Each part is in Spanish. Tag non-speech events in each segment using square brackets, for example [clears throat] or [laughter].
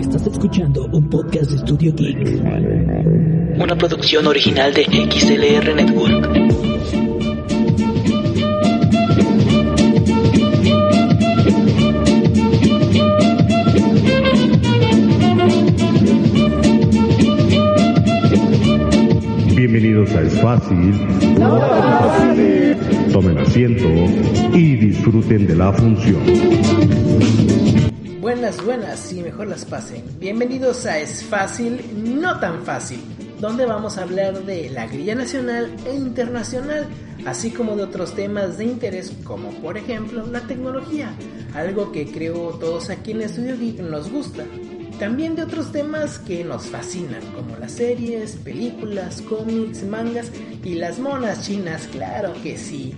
Estás escuchando un podcast de Studio Geek. Una producción original de XLR Network. Bienvenidos a Es Fácil. Tomen asiento y disfruten de la función. Buenas, buenas y mejor las pasen. Bienvenidos a Es Fácil, no tan fácil, donde vamos a hablar de la grilla nacional e internacional, así como de otros temas de interés, como por ejemplo la tecnología, algo que creo todos aquí en Estudio Geek nos gusta. También de otros temas que nos fascinan, como las series, películas, cómics, mangas y las monas chinas, claro que sí.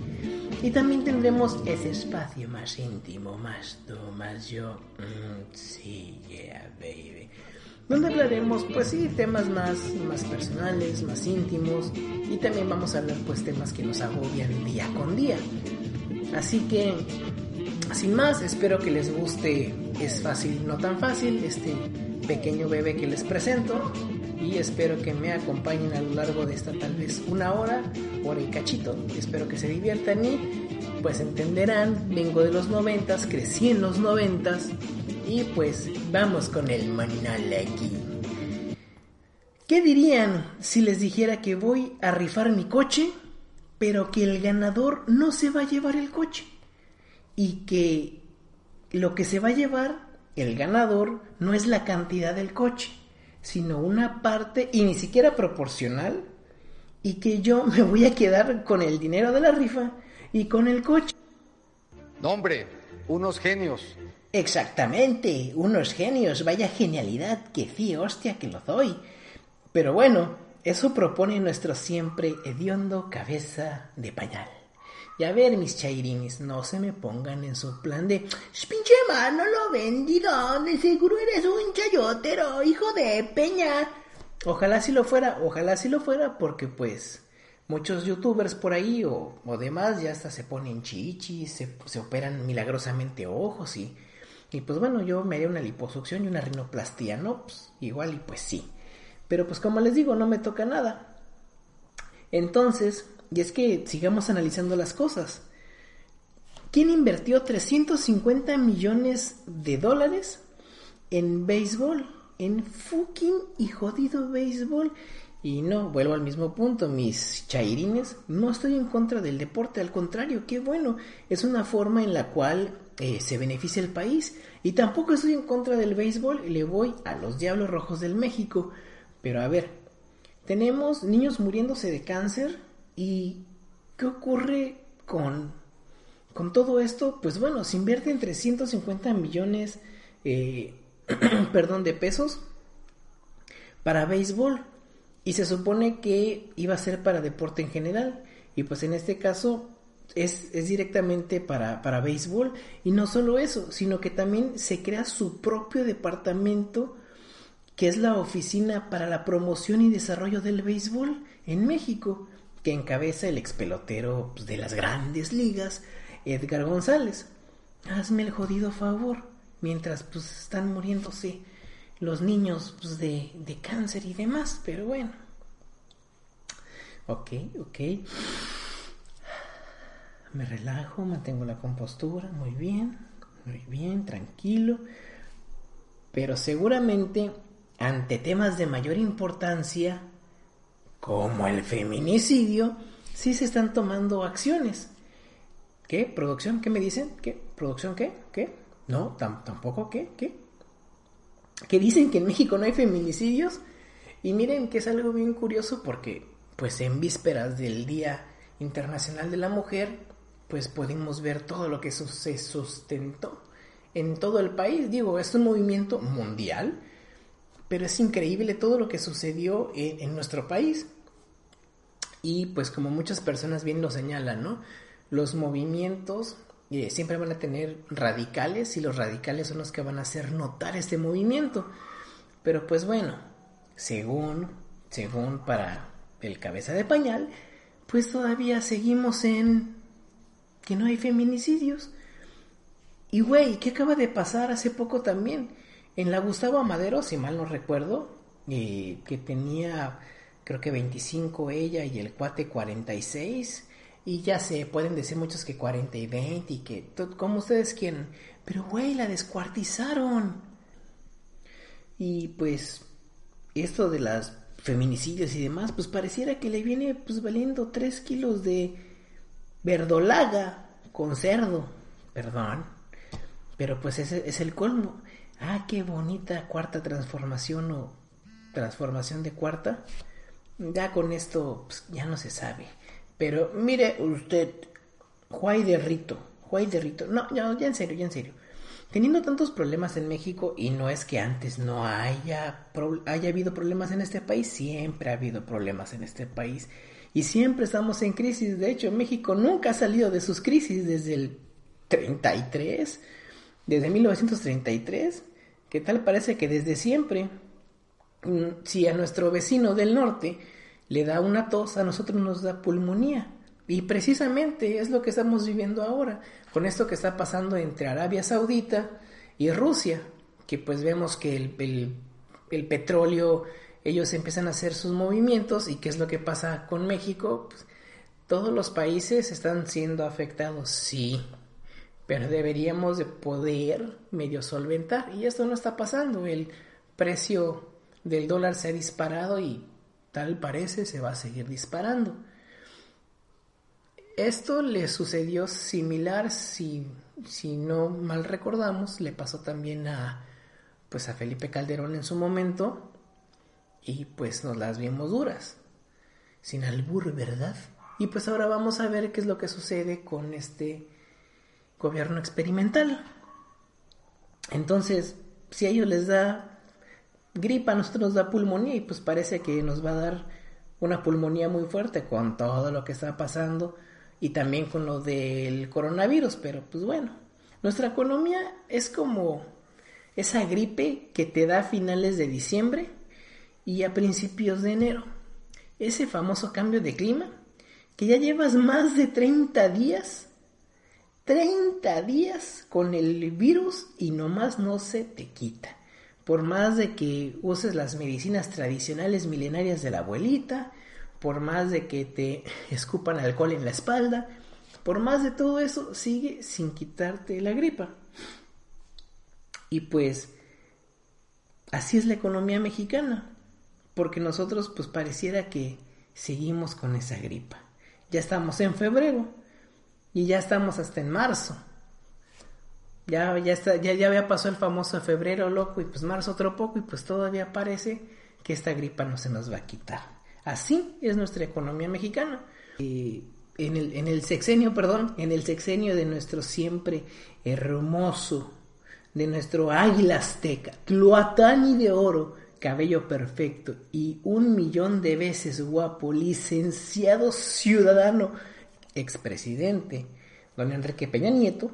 Y también tendremos ese espacio más íntimo, más tú, más yo. Mm, sí, yeah, baby. Donde hablaremos, pues sí, temas más, más personales, más íntimos. Y también vamos a hablar, pues, temas que nos agobian día con día. Así que, sin más, espero que les guste. Es fácil, no tan fácil, este pequeño bebé que les presento. Y espero que me acompañen a lo largo de esta tal vez una hora, hora y cachito. Espero que se diviertan y pues entenderán, vengo de los noventas, crecí en los noventas y pues vamos con el aquí. ¿Qué dirían si les dijera que voy a rifar mi coche, pero que el ganador no se va a llevar el coche? Y que lo que se va a llevar el ganador no es la cantidad del coche, sino una parte y ni siquiera proporcional y que yo me voy a quedar con el dinero de la rifa y con el coche. No, hombre, unos genios. Exactamente, unos genios, vaya genialidad, que sí, hostia, que lo doy. Pero bueno, eso propone nuestro siempre hediondo cabeza de pañal. Y a ver, mis chairines, no se me pongan en su plan de pinche mano lo vendido, de seguro eres un chayotero, hijo de peña. Ojalá si lo fuera, ojalá si lo fuera, porque pues muchos youtubers por ahí o, o demás ya hasta se ponen chichis, se, se operan milagrosamente ojos y, y pues bueno, yo me haría una liposucción y una rinoplastia, ¿no? Pues igual y pues sí. Pero pues como les digo, no me toca nada. Entonces, y es que sigamos analizando las cosas. ¿Quién invirtió 350 millones de dólares en béisbol? En fucking y jodido béisbol. Y no, vuelvo al mismo punto, mis chairines, no estoy en contra del deporte, al contrario, qué bueno, es una forma en la cual eh, se beneficia el país. Y tampoco estoy en contra del béisbol, le voy a los Diablos Rojos del México. Pero a ver, tenemos niños muriéndose de cáncer y ¿qué ocurre con, con todo esto? Pues bueno, se invierte en 350 millones, eh, [clears throat] perdón, de pesos para béisbol. Y se supone que iba a ser para deporte en general. Y pues en este caso es, es, directamente para, para béisbol. Y no solo eso, sino que también se crea su propio departamento que es la Oficina para la Promoción y Desarrollo del Béisbol en México, que encabeza el ex pelotero pues, de las grandes ligas, Edgar González. Hazme el jodido favor, mientras pues están muriéndose los niños pues, de, de cáncer y demás, pero bueno. Ok, ok. Me relajo, mantengo la compostura, muy bien, muy bien, tranquilo. Pero seguramente ante temas de mayor importancia, como el feminicidio, sí se están tomando acciones. ¿Qué? ¿Producción? ¿Qué me dicen? ¿Qué? ¿Producción qué? ¿Qué? No, tampoco qué? ¿Qué? Que dicen que en México no hay feminicidios. Y miren que es algo bien curioso porque, pues en vísperas del Día Internacional de la Mujer, pues pudimos ver todo lo que se sustentó en todo el país. Digo, es un movimiento mundial, pero es increíble todo lo que sucedió en, nuestro país. Y pues como muchas personas bien lo señalan, ¿no? Los movimientos eh, siempre van a tener radicales y los radicales son los que van a hacer notar este movimiento. Pero pues bueno, según, según para el cabeza de pañal, pues todavía seguimos en que no hay feminicidios. Y güey, ¿qué acaba de pasar hace poco también? En la Gustavo Amadero, si mal no recuerdo, eh, que tenía creo que 25 ella y el cuate 46. Y ya sé, pueden decir muchos que 40 y 20 y que como ustedes quieren. Pero güey, la descuartizaron. Y pues esto de las feminicidios y demás, pues pareciera que le viene pues valiendo 3 kilos de verdolaga con cerdo. Perdón. Pero pues ese es el colmo. Ah, qué bonita cuarta transformación o transformación de cuarta. Ya con esto pues, ya no se sabe. Pero mire usted, Juay de Rito, Juay de Rito. No, ya, en serio, ya en serio. Teniendo tantos problemas en México, y no es que antes no haya, haya habido problemas en este país, siempre ha habido problemas en este país. Y siempre estamos en crisis. De hecho, México nunca ha salido de sus crisis desde el 33, desde 1933. ¿Qué tal parece que desde siempre si a nuestro vecino del norte le da una tos, a nosotros nos da pulmonía. Y precisamente es lo que estamos viviendo ahora, con esto que está pasando entre Arabia Saudita y Rusia, que pues vemos que el, el, petróleo, ellos empiezan a hacer sus movimientos y qué es lo que pasa con México, pues, todos los países están siendo afectados, sí, pero deberíamos de poder medio solventar y esto no está pasando, el precio del dólar se ha disparado y tal parece se va a seguir disparando. Esto le sucedió similar, si, si no mal recordamos, le pasó también a, pues a Felipe Calderón en su momento y pues nos las vimos duras, sin albur, ¿verdad? Y pues ahora vamos a ver qué es lo que sucede con este gobierno experimental. Entonces, si a ellos les da gripa a nosotros nos da pulmonía y pues parece que nos va a dar una pulmonía muy fuerte con todo lo que está pasando y también con lo del coronavirus, pero pues bueno, nuestra economía es como esa gripe que te da a finales de diciembre y a principios de enero. Ese famoso cambio de clima que ya llevas más de 30 días, 30 días con el virus y nomás no se te quita por más de que uses las medicinas tradicionales milenarias de la abuelita, por más de que te [laughs] escupan alcohol en la espalda, por más de todo eso, sigue sin quitarte la gripa. Y pues así es la economía mexicana, porque nosotros pues pareciera que seguimos con esa gripa. Ya estamos en febrero y ya estamos hasta en marzo. Ya, ya, está, ya, ya había pasado el famoso febrero loco y pues marzo otro poco y pues todavía parece que esta gripa no se nos va a quitar. Así es nuestra economía mexicana. en, el, en el sexenio, perdón, en el sexenio de nuestro siempre hermoso, de nuestro águila azteca, Tluatani de oro, cabello perfecto y un millón de veces guapo, licenciado ciudadano, expresidente, don Enrique Peña Nieto,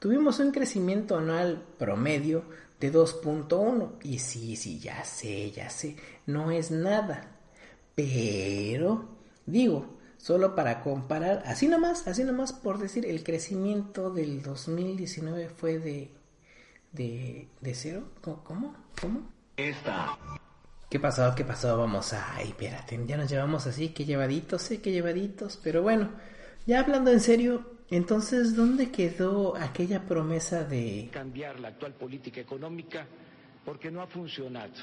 tuvimos un crecimiento anual promedio de 2.1. Y sí, sí, ya sé, ya sé, no es nada. Pero, digo, solo para comparar, así nomás, así nomás por decir, el crecimiento del 2019 fue de, de, de cero. ¿Cómo? ¿Cómo? Esta. ¿Qué pasó? ¿Qué pasó? Vamos, ay, espérate, ya nos llevamos así, que llevaditos, sé que llevaditos, pero bueno, ya hablando en serio, entonces, ¿dónde quedó aquella promesa de cambiar la actual política económica? Porque no ha funcionado.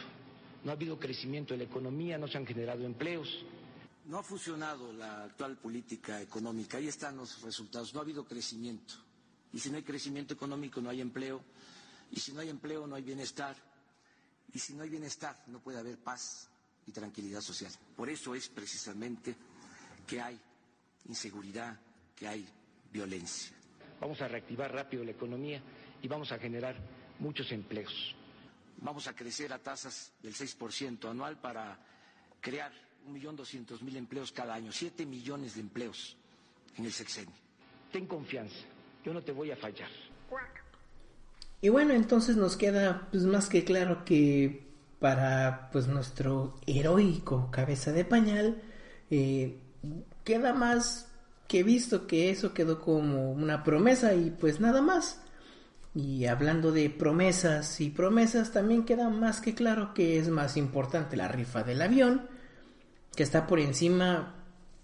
No ha habido crecimiento de la economía, no se han generado empleos. No ha funcionado la actual política económica. Ahí están los resultados. No ha habido crecimiento. Y si no hay crecimiento económico, no hay empleo. Y si no hay empleo, no hay bienestar. Y si no hay bienestar, no puede haber paz y tranquilidad social. Por eso es precisamente que hay inseguridad, que hay violencia. Vamos a reactivar rápido la economía y vamos a generar muchos empleos. Vamos a crecer a tasas del 6% anual para crear 1.200.000 empleos cada año, 7 millones de empleos en el sexenio. Ten confianza, yo no te voy a fallar. Y bueno, entonces nos queda pues más que claro que para pues nuestro heroico cabeza de pañal eh, queda más que he visto que eso quedó como una promesa y pues nada más. Y hablando de promesas y promesas, también queda más que claro que es más importante la rifa del avión, que está por encima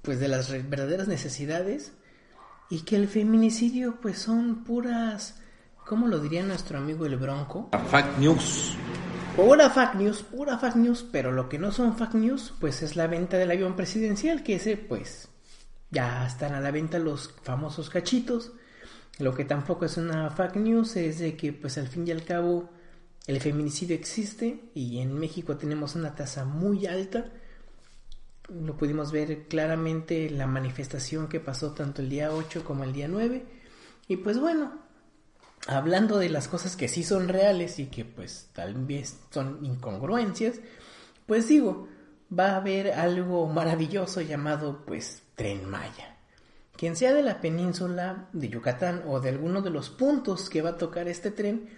pues de las verdaderas necesidades y que el feminicidio pues son puras, ¿cómo lo diría nuestro amigo el Bronco? Fact news. Pura fact news, pura fact news, pero lo que no son fact news pues es la venta del avión presidencial, que ese pues ya están a la venta los famosos cachitos. Lo que tampoco es una fake news es de que pues al fin y al cabo el feminicidio existe y en México tenemos una tasa muy alta. Lo pudimos ver claramente en la manifestación que pasó tanto el día 8 como el día 9. Y pues bueno, hablando de las cosas que sí son reales y que pues tal vez son incongruencias, pues digo, va a haber algo maravilloso llamado pues Tren Maya. Quien sea de la península de Yucatán o de alguno de los puntos que va a tocar este tren,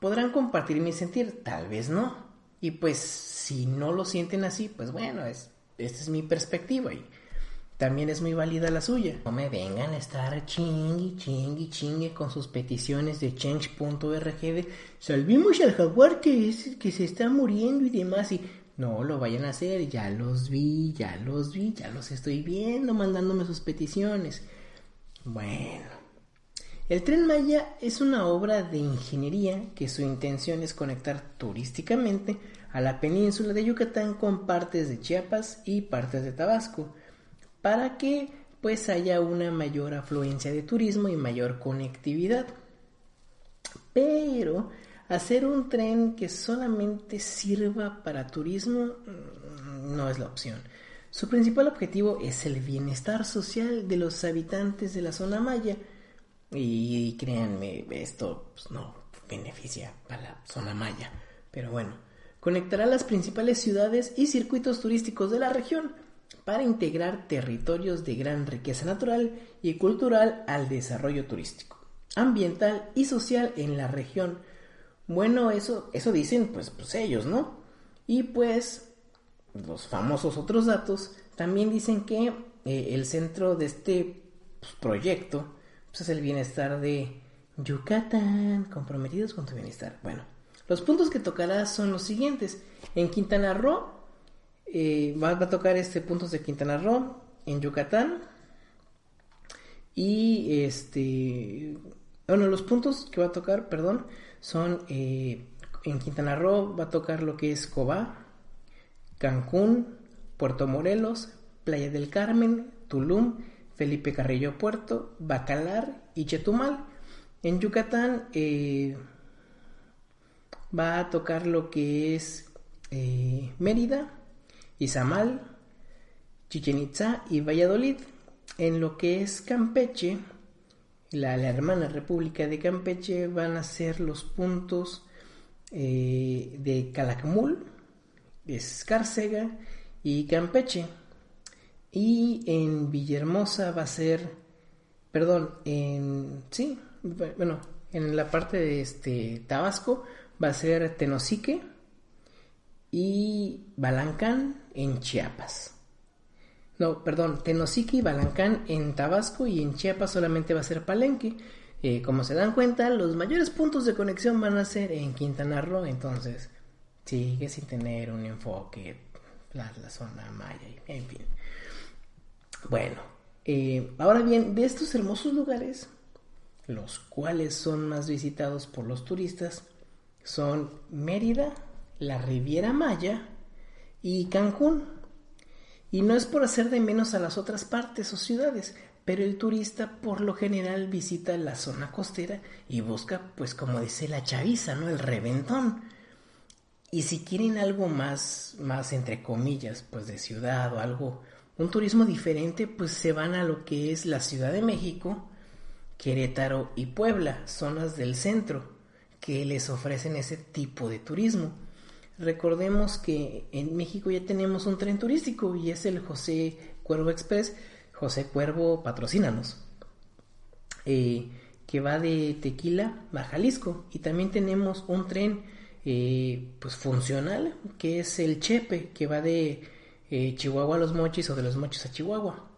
podrán compartir mi sentir, tal vez no. Y pues si no lo sienten así, pues bueno, es, esta es mi perspectiva y también es muy válida la suya. No me vengan a estar chingui, chingui, chingue con sus peticiones de change.org de salvemos al jaguar que, es, que se está muriendo y demás. Y no lo vayan a hacer, ya los vi, ya los vi, ya los estoy viendo mandándome sus peticiones. Bueno, el tren Maya es una obra de ingeniería que su intención es conectar turísticamente a la península de Yucatán con partes de Chiapas y partes de Tabasco, para que pues haya una mayor afluencia de turismo y mayor conectividad. Pero Hacer un tren que solamente sirva para turismo mm, no es la opción. Su principal objetivo es el bienestar social de los habitantes de la zona maya. Y, créanme, esto pues, no beneficia a la zona maya. Pero bueno, conectará las principales ciudades y circuitos turísticos de la región para integrar territorios de gran riqueza natural y cultural al desarrollo turístico, ambiental y social en la región bueno, eso, eso dicen pues, pues ellos, ¿no? Y pues los famosos otros datos también dicen que eh, el centro de este pues, proyecto pues, es el bienestar de Yucatán, comprometidos con tu bienestar. Bueno, los puntos que tocará son los siguientes. En Quintana Roo, eh, va, a tocar este puntos de Quintana Roo, en Yucatán. Y este, bueno, los puntos que va a tocar, perdón, son eh, en Quintana Roo va a tocar lo que es Cobá, Cancún, Puerto Morelos, Playa del Carmen, Tulum, Felipe Carrillo Puerto, Bacalar y Chetumal. En Yucatán eh, va a tocar lo que es eh, Mérida, Izamal, Chichen Itza y Valladolid. En lo que es Campeche la, hermana República de Campeche van a ser los puntos eh, de Calakmul, Escárcega y Campeche. Y en Villahermosa va a ser, perdón, en, sí, bueno, en la parte de este Tabasco va a ser Tenosique y Balancán en Chiapas. No, perdón, Tenosique y Balancán en Tabasco y en Chiapas solamente va a ser Palenque. Eh, como se dan cuenta, los mayores puntos de conexión van a ser en Quintana Roo, entonces sigue sin tener un enfoque la, la zona maya, en fin. Bueno, eh, ahora bien, de estos hermosos lugares, los cuales son más visitados por los turistas, son Mérida, la Riviera Maya y Cancún. Y no es por hacer de menos a las otras partes o ciudades, pero el turista por lo general visita la zona costera y busca, pues como dice la chaviza, ¿no? El reventón. Y si quieren algo más, más entre comillas, pues de ciudad o algo, un turismo diferente, pues se van a lo que es la Ciudad de México, Querétaro y Puebla, zonas del centro, que les ofrecen ese tipo de turismo. Recordemos que en México ya tenemos un tren turístico y es el José Cuervo Express. José Cuervo, patrocínanos. Eh, que va de Tequila a Jalisco. Y también tenemos un tren eh, pues funcional que es el Chepe, que va de eh, Chihuahua a Los Mochis o de Los Mochis a Chihuahua.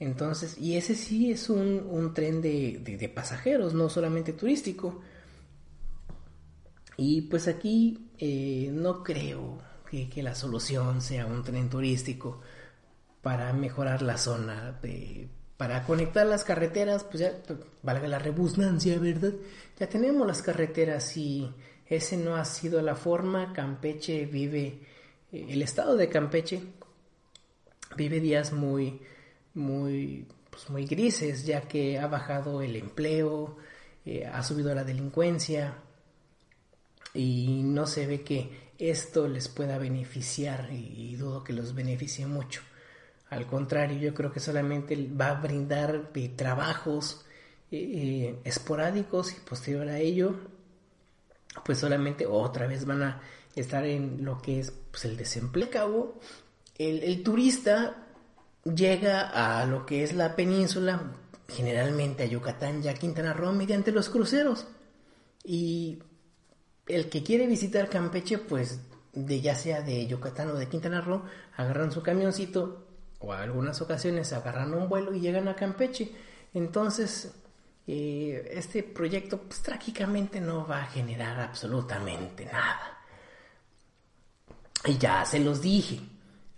Entonces, y ese sí es un, tren de, de pasajeros, no solamente turístico. Y pues aquí eh, no creo que, la solución sea un tren turístico para mejorar la zona, para conectar las carreteras, pues ya pues, valga la rebusnancia, ¿verdad? Ya tenemos las carreteras y ese no ha sido la forma. Campeche vive, eh, el estado de Campeche vive días muy, muy, pues muy grises, ya que ha bajado el empleo, eh, ha subido la delincuencia y no se ve que esto les pueda beneficiar y, dudo que los beneficie mucho. Al contrario, yo creo que solamente va a brindar eh, trabajos eh, esporádicos y posterior a ello, pues solamente otra vez van a estar en lo que es pues, el desempleo. El, el turista llega a lo que es la península, generalmente a Yucatán y a Quintana Roo, mediante los cruceros. Y el que quiere visitar Campeche, pues de ya sea de Yucatán o de Quintana Roo, agarran su camioncito o a algunas ocasiones agarran un vuelo y llegan a Campeche. Entonces, eh, este proyecto pues, trágicamente no va a generar absolutamente nada. Y ya se los dije.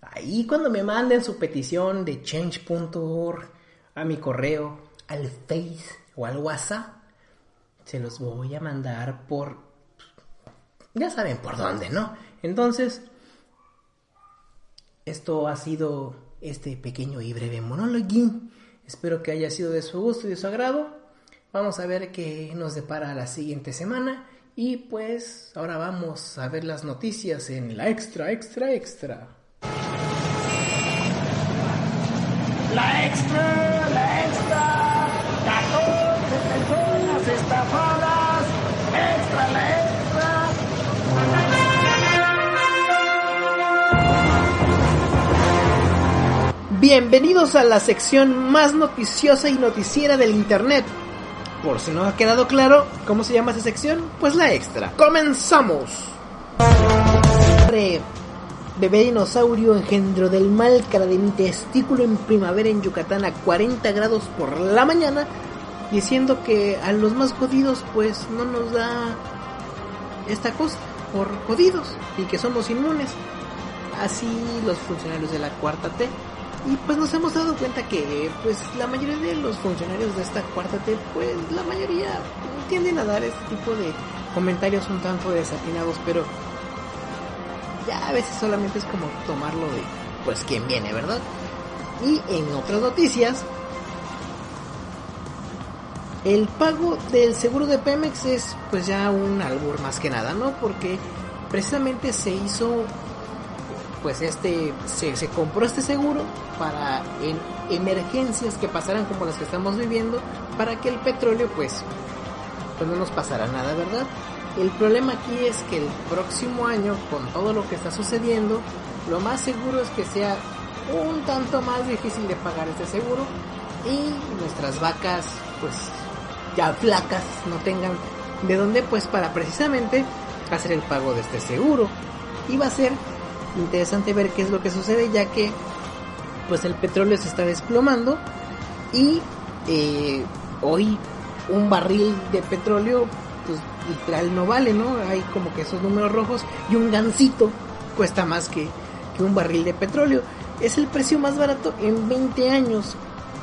Ahí cuando me manden su petición de change.org a mi correo, al Face o al WhatsApp, se los voy a mandar por... Ya saben por dónde, ¿no? Entonces, esto ha sido este pequeño y breve monólogo. Espero que haya sido de su gusto y de su agrado. Vamos a ver qué nos depara la siguiente semana. Y pues ahora vamos a ver las noticias en la extra, extra, extra. La extra, Bienvenidos a la sección más noticiosa y noticiera del Internet. Por si no ha quedado claro cómo se llama esa sección, pues la extra. ¡Comenzamos! Bebé dinosaurio engendro del mal cara de mi testículo en primavera en Yucatán a 40 grados por la mañana, diciendo que a los más jodidos pues no nos da esta cosa por jodidos y que somos inmunes. Así los funcionarios de la cuarta T y pues nos hemos dado cuenta que pues la mayoría de los funcionarios de esta cuarta T, pues la mayoría tienden a dar este tipo de comentarios un tanto desatinados, pero ya a veces solamente es como tomarlo de pues quien viene, ¿verdad? Y en otras noticias, el pago del seguro de Pemex es pues ya un albur más que nada, ¿no? Porque precisamente se hizo pues este se, se, compró este seguro para en emergencias que pasaran como las que estamos viviendo para que el petróleo pues pues no nos pasara nada verdad el problema aquí es que el próximo año con todo lo que está sucediendo lo más seguro es que sea un tanto más difícil de pagar este seguro y nuestras vacas pues ya flacas no tengan de dónde pues para precisamente hacer el pago de este seguro. Y va a ser interesante ver qué es lo que sucede ya que pues el petróleo se está desplomando y eh, hoy un barril de petróleo pues literal no vale, ¿no? Hay como que esos números rojos y un gancito cuesta más que, que un barril de petróleo. Es el precio más barato en 20 años.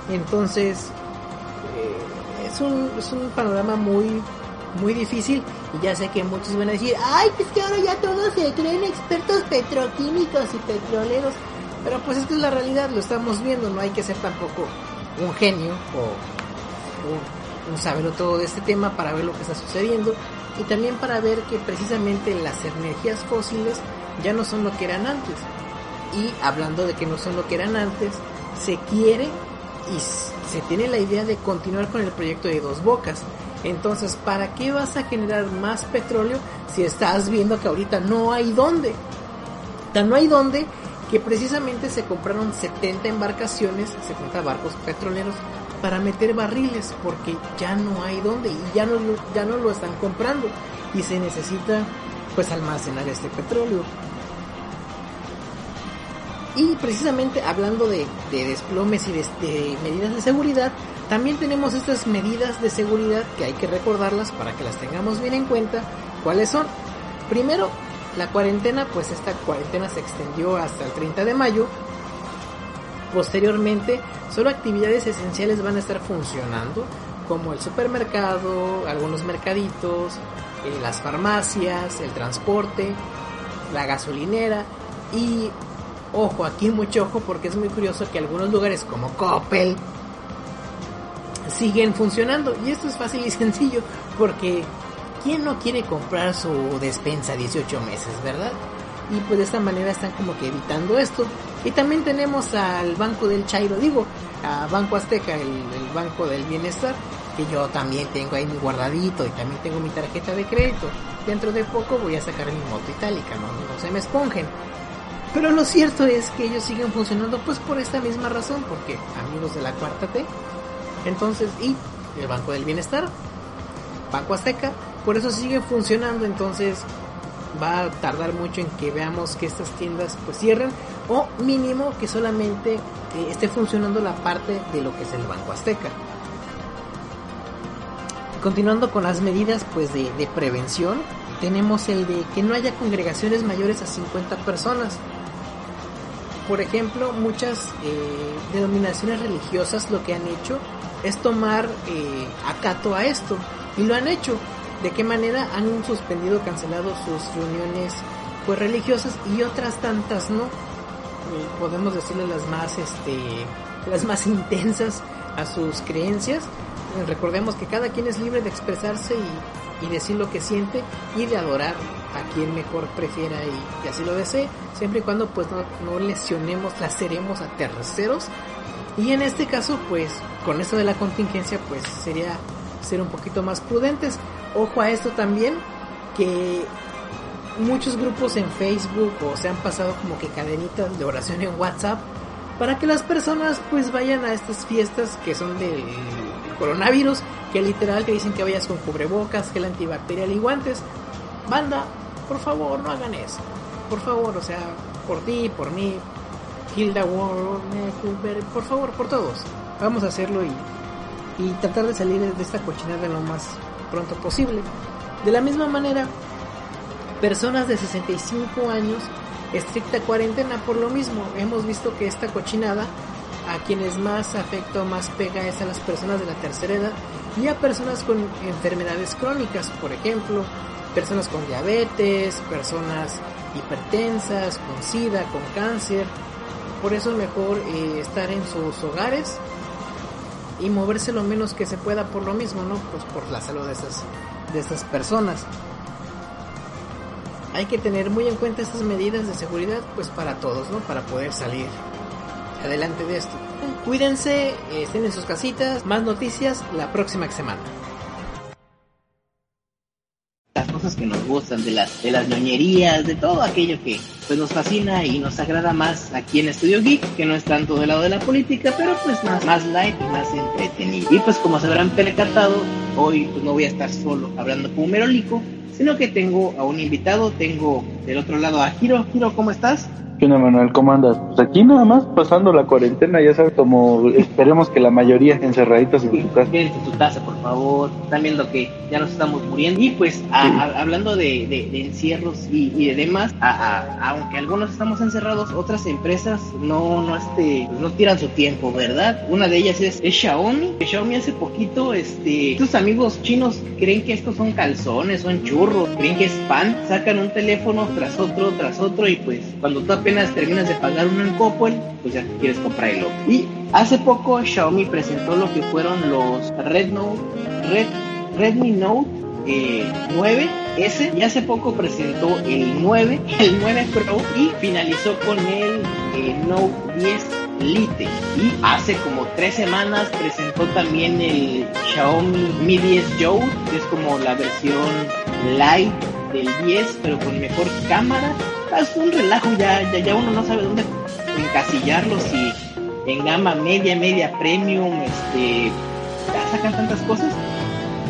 Entonces eh, es, un, es un panorama muy muy difícil y ya sé que muchos van a decir, ay, pues que ahora ya todos se creen expertos petroquímicos y petroleros, pero pues es es la realidad, lo estamos viendo, no hay que ser tampoco un genio o un, un saberlo todo de este tema para ver lo que está sucediendo y también para ver que precisamente las energías fósiles ya no son lo que eran antes. Y hablando de que no son lo que eran antes, se quiere y se tiene la idea de continuar con el proyecto de dos bocas. Entonces, ¿para qué vas a generar más petróleo si estás viendo que ahorita no hay dónde? Tan no hay dónde que precisamente se compraron 70 embarcaciones, 70 barcos petroleros para meter barriles porque ya no hay dónde y ya no, ya no lo están comprando y se necesita pues almacenar este petróleo. Y precisamente hablando de, de desplomes y de, medidas de seguridad, también tenemos estas medidas de seguridad que hay que recordarlas para que las tengamos bien en cuenta. ¿Cuáles son? Primero, la cuarentena, pues esta cuarentena se extendió hasta el 30 de mayo. Posteriormente, solo actividades esenciales van a estar funcionando, como el supermercado, algunos mercaditos, eh, las farmacias, el transporte, la gasolinera y ojo, aquí mucho ojo porque es muy curioso que algunos lugares como Coppel siguen funcionando y esto es fácil y [laughs] sencillo porque ¿quién no quiere comprar su despensa 18 meses, verdad? Y pues de esta manera están como que evitando esto. Y también tenemos al Banco del Chairo, digo, a Banco Azteca, el, Banco del Bienestar, que yo también tengo ahí mi guardadito y también tengo mi tarjeta de crédito. Dentro de poco voy a sacar mi moto itálica, no, no se me esponjen. Pero lo cierto es que ellos siguen funcionando pues por esta misma razón, porque amigos de la cuarta T, entonces, y el Banco del Bienestar, Banco Azteca, por eso sigue funcionando, entonces va a tardar mucho en que veamos que estas tiendas pues cierren o mínimo que solamente eh, esté funcionando la parte de lo que es el Banco Azteca. Continuando con las medidas pues de, prevención, tenemos el de que no haya congregaciones mayores a 50 personas. Por ejemplo, muchas eh, denominaciones religiosas lo que han hecho es tomar eh, acato a esto y lo han hecho. ¿De qué manera han suspendido, cancelado sus reuniones pues religiosas y otras tantas no? Podemos decirle las más este las más intensas a sus creencias. Recordemos que cada quien es libre de expresarse y, y decir lo que siente y de adorar a quien mejor prefiera y, y así lo desee, siempre y cuando pues no, no lesionemos, laceremos a terceros. Y en este caso pues con esto de la contingencia pues sería ser un poquito más prudentes. Ojo a esto también que muchos grupos en Facebook o se han pasado como que cadenitas de oración en WhatsApp para que las personas pues vayan a estas fiestas que son del coronavirus, que literal que dicen que vayas con cubrebocas, gel antibacterial y guantes. Banda, por favor, no hagan eso. Por favor, o sea, por ti, por mí, Hilda Warner, por favor, por todos. Vamos a hacerlo y, y tratar de salir de esta cochinada lo más pronto posible. De la misma manera, personas de 65 años, estricta cuarentena por lo mismo. Hemos visto que esta cochinada a quienes más afecta o más pega es a las personas de la tercera edad y a personas con enfermedades crónicas, por ejemplo, personas con diabetes, personas hipertensas, con sida, con cáncer. Por eso es mejor eh, estar en sus hogares y moverse lo menos que se pueda por lo mismo, ¿no? Pues por la salud de esas, de personas. Hay que tener muy en cuenta estas medidas de seguridad, pues para todos, ¿no? Para poder salir adelante de esto. Cuídense, estén en sus casitas. Más noticias la próxima semana que nos gustan, de las, de las ñoñerías, de todo aquello que pues nos fascina y nos agrada más aquí en Estudio Geek, que no es tanto del lado de la política, pero pues más, más light y más entretenido. Y pues como se habrán percatado, hoy pues no voy a estar solo hablando como merolico, sino que tengo a un invitado, tengo del otro lado a Giro. Giro, ¿cómo estás? ¿Qué onda, Manuel? ¿Cómo andas? Pues aquí nada más pasando la cuarentena, ya sabes, como esperemos que la mayoría encerraditos en su casa. Quédense en tu casa, por favor. Están viendo que ya nos estamos muriendo. Y pues, a, a, hablando de, de, de encierros y, y, de demás, a, aunque algunos estamos encerrados, otras empresas no, no, este, no tiran su tiempo, ¿verdad? Una de ellas es, es Xiaomi. Xiaomi hace poquito, este, tus amigos chinos creen que estos son calzones, son churros, creen que es pan, sacan un teléfono tras otro, tras otro, y pues, cuando tú apenas terminas de pagar uno en Coppel, pues ya quieres comprar el otro. Y hace poco Xiaomi presentó lo que fueron los Red Note, Red, Redmi Note eh, 9S y hace poco presentó el 9, [laughs] el 9 Pro y finalizó con el eh, Note 10 Lite. Y hace como tres semanas presentó también el Xiaomi Mi 10 Joe que es como la versión light del 10 pero con mejor cámara. Es un relajo ya, ya ya uno no sabe dónde encasillarlo si en gama media media premium este ya sacan tantas cosas.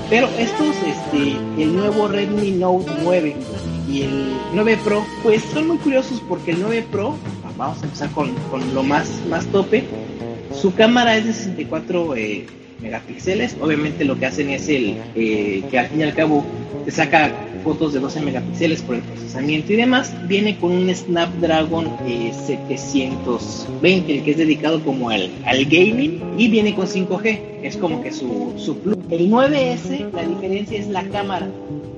Pero estos este el nuevo Redmi Note 9 y el 9 Pro pues son muy curiosos porque el 9 Pro vamos a empezar con, con lo más más tope su cámara es de 64 eh, megapíxeles. Obviamente lo que hacen es el eh, que al fin y al cabo te saca fotos de 12 megapíxeles por el procesamiento y demás. Viene con un Snapdragon 720, el que es dedicado como al, al gaming y viene con 5G. Es como que su, su plus. El 9S, la diferencia es la cámara.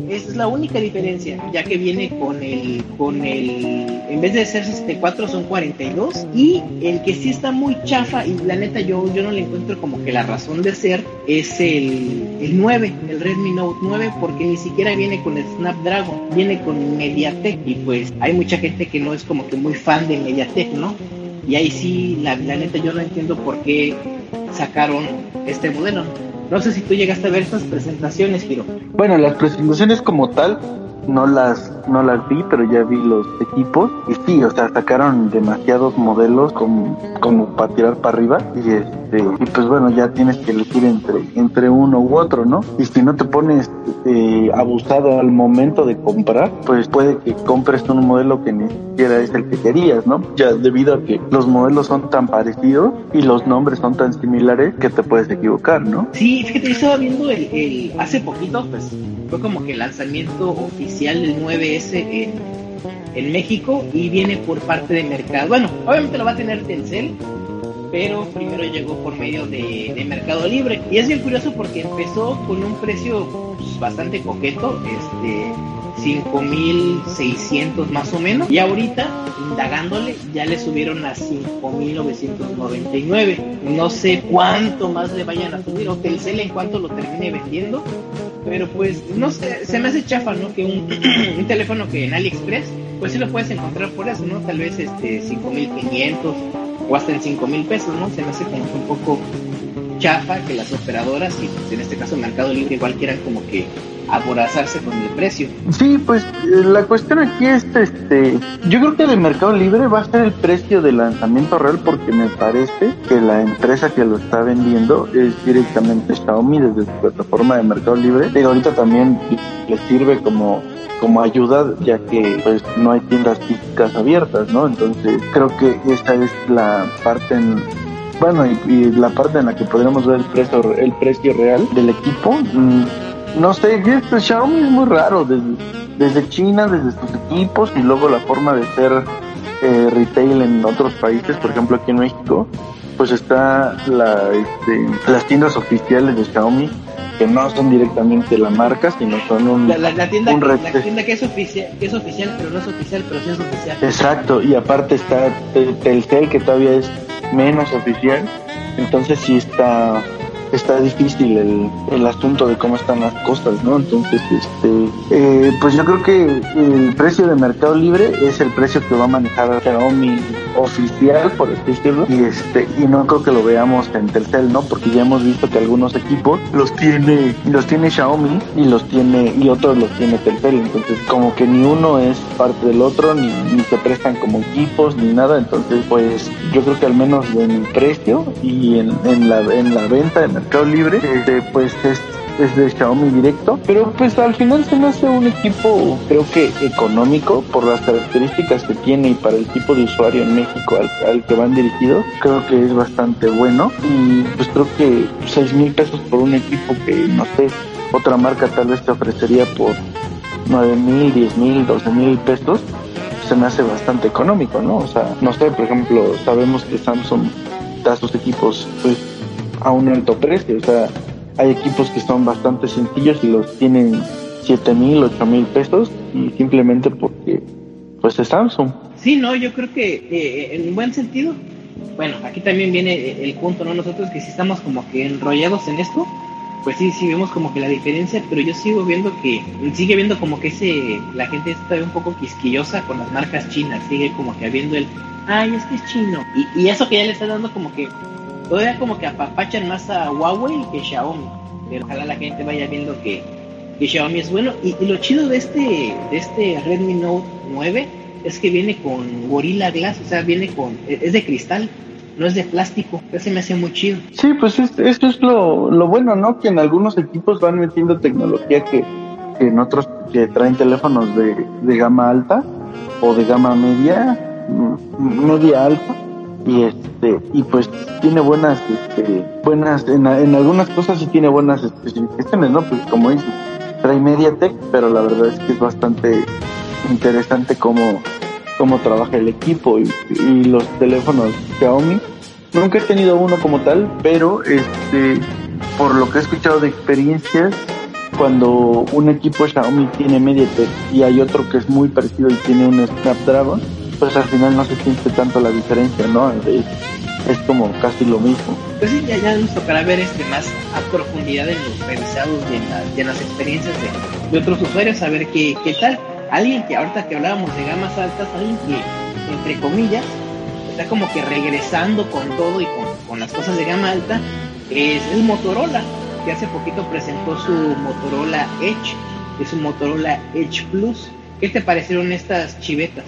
Esa es la única diferencia, ya que viene con el, con el, en vez de ser 64 son 42 y el que sí está muy chafa y la neta yo, yo no le encuentro como que la razón de ser es el, el 9, el Redmi Note 9 porque ni siquiera viene con el Snapdragon, viene con Mediatek y pues hay mucha gente que no es como que muy fan de Mediatek, ¿no? Y ahí sí, la, la neta yo no entiendo por qué sacaron este modelo. No sé si tú llegaste a ver estas presentaciones, Giro. Bueno, las presentaciones como tal no las no las vi, pero ya vi los equipos y sí, o sea, sacaron demasiados modelos como, para tirar para arriba y este y pues bueno, ya tienes que elegir entre entre uno u otro, ¿no? Y si no te pones eh, abusado al momento de comprar, pues puede que compres un modelo que ni siquiera es el que querías, ¿no? Ya debido a que los modelos son tan parecidos y los nombres son tan similares que te puedes equivocar, ¿no? Sí, fíjate, yo estaba viendo el, el hace poquito, pues fue como que el lanzamiento oficial del 9S en, México y viene por parte de Mercado. Bueno, obviamente lo va a tener Telcel, pero primero llegó por medio de, Mercado Libre. Y es bien curioso porque empezó con un precio pues, bastante coqueto, este 5.600 más o menos. Y ahorita, indagándole, ya le subieron a 5.999. No sé cuánto más le vayan a subir o Telcel en cuanto lo termine vendiendo. Pero pues, no sé, se me hace chafa, ¿no? Que un [clears throat] teléfono que en AliExpress, pues sí lo puedes encontrar por eso, ¿no? Tal vez este 5.500 o hasta en 5.000 pesos, ¿no? Se me hace como un poco chafa que las operadoras y pues en este caso Mercado Libre igual quieran como que aborazarse con el precio. Sí, pues la cuestión aquí es, este, yo creo que de Mercado Libre va a ser el precio de lanzamiento real porque me parece que la empresa que lo está vendiendo es directamente Xiaomi desde su plataforma de Mercado Libre, pero ahorita también le sirve como como ayuda ya que pues no hay tiendas físicas abiertas, ¿no? Entonces creo que esta es la parte en, bueno, y, y, la parte en la que podríamos ver el precio, el precio real del equipo. Mm, no sé, este Xiaomi es muy raro, desde, desde China, desde sus equipos y luego la forma de ser eh, retail en otros países, por ejemplo aquí en México, pues está la, este, las tiendas oficiales de Xiaomi que no son directamente la marca, sino son un, la, la, la tienda, un la tienda que es oficial, que es oficial, pero no es oficial, pero sí es oficial. Exacto, y aparte está Telcel que todavía es menos oficial, entonces sí está está difícil el, el asunto de cómo están las cosas, ¿no? Entonces, este, eh, pues yo creo que el precio de Mercado Libre es el precio que va a manejar Xiaomi oficial, por así decirlo, y este, y no creo que lo veamos en Telcel, ¿no? Porque ya hemos visto que algunos equipos los tiene, los tiene Xiaomi y los tiene, y otros los tiene Telcel, entonces como que ni uno es parte del otro, ni, ni se prestan como equipos, ni nada, entonces pues yo creo que al menos en el precio y en, en la, en la venta Mercado Libre, este, pues es, es, de Xiaomi directo, pero pues al final se me hace un equipo creo que económico por las características que tiene y para el tipo de usuario en México al, al que van dirigidos, creo que es bastante bueno y pues creo que 6 mil pesos por un equipo que no sé, otra marca tal vez te ofrecería por 9 mil, 10 mil, 12 mil pesos se me hace bastante económico, ¿no? O sea, no sé, por ejemplo, sabemos que Samsung da sus equipos pues a un alto precio. O sea, hay equipos que son bastante sencillos y los tienen 7 mil, 8 mil pesos y simplemente porque pues es Samsung. Sí, no, yo creo que eh, en buen sentido, bueno, aquí también viene el punto, ¿no? Nosotros que si estamos como que enrollados en esto, pues sí, sí vemos como que la diferencia, pero yo sigo viendo que, sigue viendo como que ese, la gente está un poco quisquillosa con las marcas chinas, sigue como que habiendo el, ay, es que es chino, y eso que ya le está dando como que todavía como que apapachan más a Huawei que Xiaomi. Pero ojalá la gente vaya viendo que, que Xiaomi es bueno. Y, lo chido de este, de este Redmi Note 9 es que viene con Gorilla Glass, o sea, viene con, es de cristal, no es de plástico. Eso me hace muy chido. Sí, pues es, esto es lo, lo bueno, ¿no? Que en algunos equipos van metiendo tecnología que, que en otros que traen teléfonos de, de gama alta o de gama media, media alta y este y pues tiene buenas este, buenas en, en algunas cosas sí tiene buenas especificaciones no pues como dices trae MediaTek pero la verdad es que es bastante interesante cómo cómo trabaja el equipo y, los teléfonos Xiaomi. Nunca he tenido uno como tal pero este por lo que he escuchado de experiencias cuando un equipo Xiaomi tiene MediaTek y hay otro que es muy parecido y tiene un Snapdragon pues al final no se siente tanto la diferencia, ¿no? Es, como casi lo mismo. Pues sí, ya, nos tocará ver este más a profundidad en los revisados y en, la, y las experiencias de, de, otros usuarios, a ver qué, qué tal. Alguien que ahorita que hablábamos de gamas altas, alguien que, entre comillas, está como que regresando con todo y con, con las cosas de gama alta, es el Motorola, que hace poquito presentó su Motorola Edge, es un Motorola Edge Plus. ¿Qué te parecieron estas chivetas?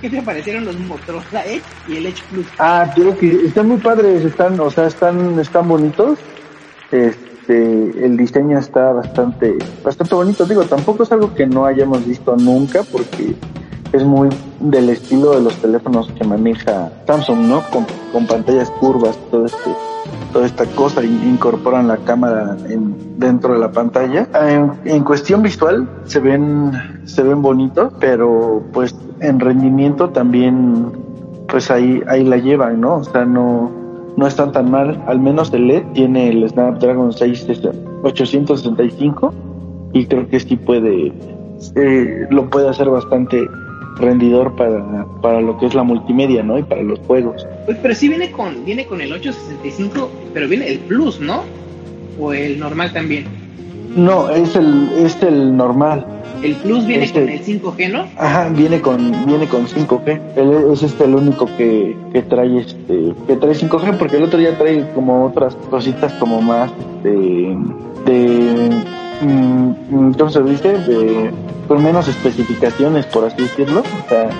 ¿Qué te parecieron los Motorola Edge y el Edge Plus? Ah, creo que están muy padres, están, o sea, están, están bonitos. Este, el diseño está bastante, bastante bonito. Digo, tampoco es algo que no hayamos visto nunca porque es muy del estilo de los teléfonos que maneja Samsung, ¿no? Con, con pantallas curvas, todo este, toda esta cosa, incorporan la cámara en, dentro de la pantalla. En, cuestión visual se ven, se ven bonitos, pero pues en rendimiento también, pues ahí, ahí la llevan, ¿no? O sea, no, no están tan mal. Al menos el LED tiene el Snapdragon 6 865 y creo que sí puede, eh, lo puede hacer bastante rendidor para, para lo que es la multimedia, ¿no? Y para los juegos. Pues, pero sí viene con, viene con el 865, pero viene el Plus, ¿no? O el normal también. No, es el, es el normal. El Plus viene este, con el 5G, ¿no? Ajá, viene con, viene con 5G. El, es este el único que, que trae este, que trae 5G, porque el otro ya trae como otras cositas como más de, de mmm, ¿cómo se dice? De, con menos especificaciones, por así decirlo, o sea,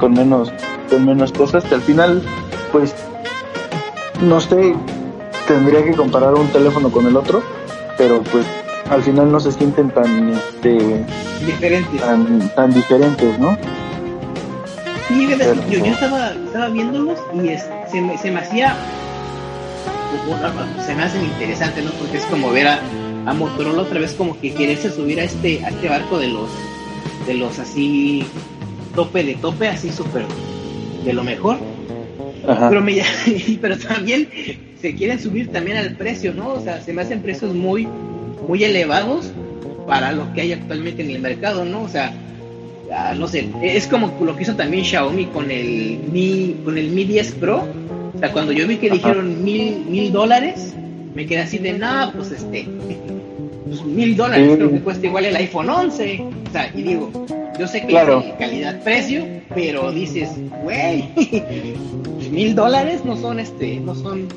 con menos, con menos cosas, que al final, pues, no sé, tendría que comparar un teléfono con el otro, pero pues al final no se sienten tan, este, diferentes, tan, tan diferentes, ¿no? Sí, pero, yo, yo estaba, estaba viéndolos y es, se, me, se me hacía, se me hacen interesantes, ¿no? Porque es como ver a, a Motorola otra vez como que quererse subir a este, a este barco de los, de los así tope de tope, así súper de lo mejor. Ajá. Pero, me, [laughs] pero también se quieren subir también al precio, ¿no? O sea, se me hacen precios muy, muy elevados para lo que hay actualmente en el mercado, ¿no? O sea, ah, no sé, es como lo que hizo también Xiaomi con el Mi, con el Mi 10 Pro. O sea, cuando yo vi que dijeron mil, mil dólares, me quedé así de, nada, pues este, [laughs] pues mil dólares creo que cuesta igual el iPhone 11. O sea, y digo, yo sé que claro. es calidad-precio, pero dices, güey, [laughs] mil dólares no son este, no son,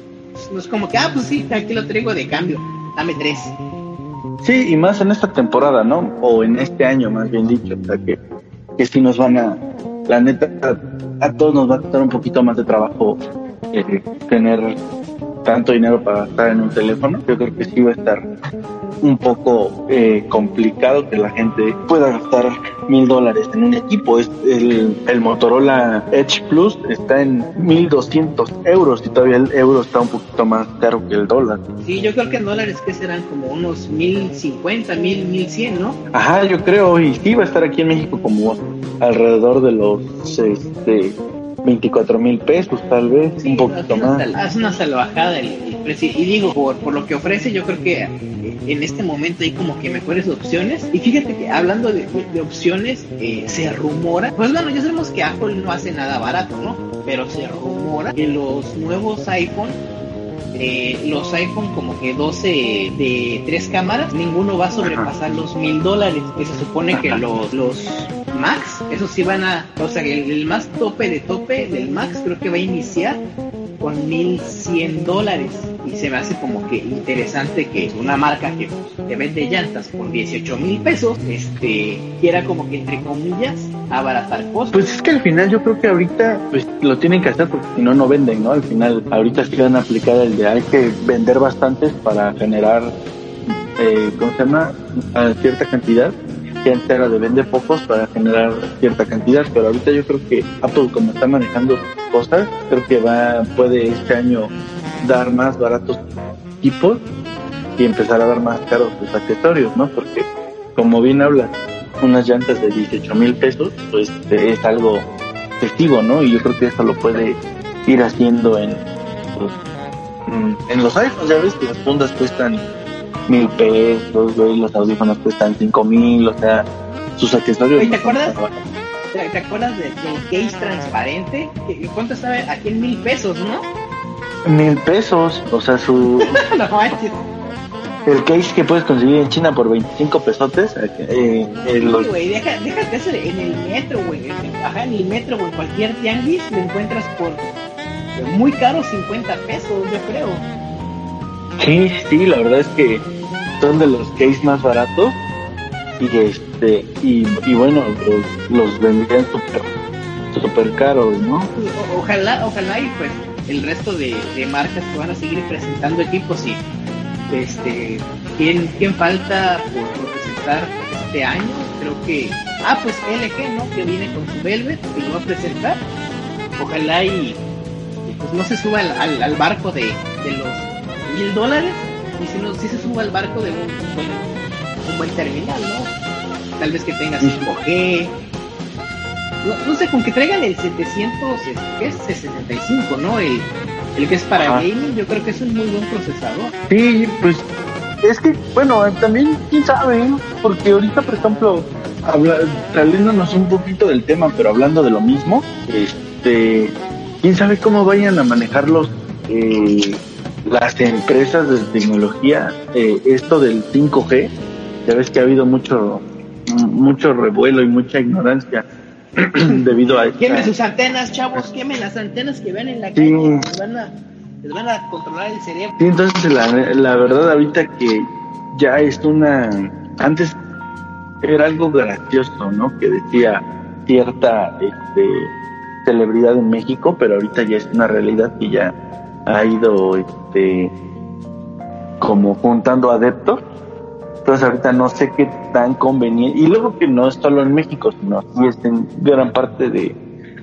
no es como que, ah, pues sí, aquí lo traigo de cambio, dame tres. Sí, y más en esta temporada, ¿no? O en este año, más bien dicho, o sea, que, que sí nos van a, la neta, a, a todos nos va a costar un poquito más de trabajo eh, tener tanto dinero para gastar en un teléfono. Yo creo que sí va a estar un poco eh, complicado que la gente pueda gastar mil dólares en un equipo. Es el, el, Motorola Edge Plus está en 1200 euros y todavía el euro está un poquito más caro que el dólar. Sí, yo creo que en dólares que serán como unos 1050, 1000, 1100, ¿no? Ajá, yo creo, y sí va a estar aquí en México como alrededor de los este 24 mil pesos, tal vez, sí, un poquito más. Es una salvajada el, el, precio. Y digo, por, por lo que ofrece, yo creo que en este momento hay como que mejores opciones. Y fíjate que hablando de, de, de opciones, eh, se rumora, pues bueno, ya sabemos que Apple no hace nada barato, ¿no? Pero se rumora que los nuevos iPhone eh, los iPhone como que 12 de tres cámaras, ninguno va a sobrepasar Ajá. los mil dólares, que se supone Ajá. que los, los Max, esos sí van a, o sea, el, el, más tope de tope del Max creo que va a iniciar con 1100 dólares y se me hace como que interesante que una marca que te vende llantas por 18 mil pesos, este, quiera como que entre comillas abaratar costos. Pues es que al final yo creo que ahorita pues lo tienen que hacer porque si no no venden, ¿no? Al final ahorita sí van a aplicar el de hay que vender bastantes para generar, eh, ¿cómo se llama? Cierta cantidad que antes era de vender pocos para generar cierta cantidad, pero ahorita yo creo que Apple como está manejando cosas, creo que va puede este año dar más baratos equipos y empezar a dar más caros los accesorios, ¿no? Porque como bien habla, unas llantas de 18 mil pesos, pues es algo festivo, ¿no? Y yo creo que eso lo puede ir haciendo en mm, en los iPhones, ya ves que las fundas cuestan mil pesos, güey, los audífonos cuestan cinco mil, o sea, sus accesorios. Oye, ¿te acuerdas? ¿Te, te acuerdas de- del case transparente? ¿Qué- ¿Cuánto estaba? Aquí en mil pesos, ¿no? Mil pesos, o sea, su [laughs] no manches. el case que puedes conseguir en China por 25 pesotes, eh, eh, Sí, los- güey, deja, déjate eso en el metro, güey. Ajá, en el metro, güey, cualquier tianguis lo encuentras por muy caro, 50 pesos, yo creo. Sí, sí, la verdad es que son de los case más baratos. Y este y, bueno, los, los vendrían súper super caros, ¿no? Ojalá, ojalá y pues el resto de, marcas que van a seguir presentando equipos y este quién, quién falta por, presentar este año creo que ah pues LG no que viene con su Velvet que lo va a presentar. Ojalá y, y, pues no se suba al, al- al barco de, de los mil dólares y si no si se suba al barco de un, un buen un buen terminal no tal vez que tenga 5G no, no sé, con que traigan el 700, es- ¿qué es? 65, ¿no? El, el que es para Ajá. gaming, yo creo que es un muy buen procesador. Sí, pues es que, bueno, también, quién sabe, ¿no? porque ahorita, por ejemplo, habla, saliéndonos un poquito del tema, pero hablando de lo mismo, este, quién sabe cómo vayan a manejarlos eh, las empresas de tecnología, eh, esto del 5G, ya ves que ha habido mucho, mucho revuelo y mucha ignorancia [clears throat] debido a Quemen esta- sus antenas, chavos, quemen las antenas que ven en la Sí. calle, les van a, les van a controlar el cerebro. Sí, entonces la, la verdad ahorita que ya es una... Antes era algo gracioso, ¿no? Que decía cierta este, celebridad en México, pero ahorita ya es una realidad que ya ha ido este, como juntando adeptos. Entonces ahorita no sé qué tan conveniente. Y luego que no es solo en México, sino sí es en gran parte de,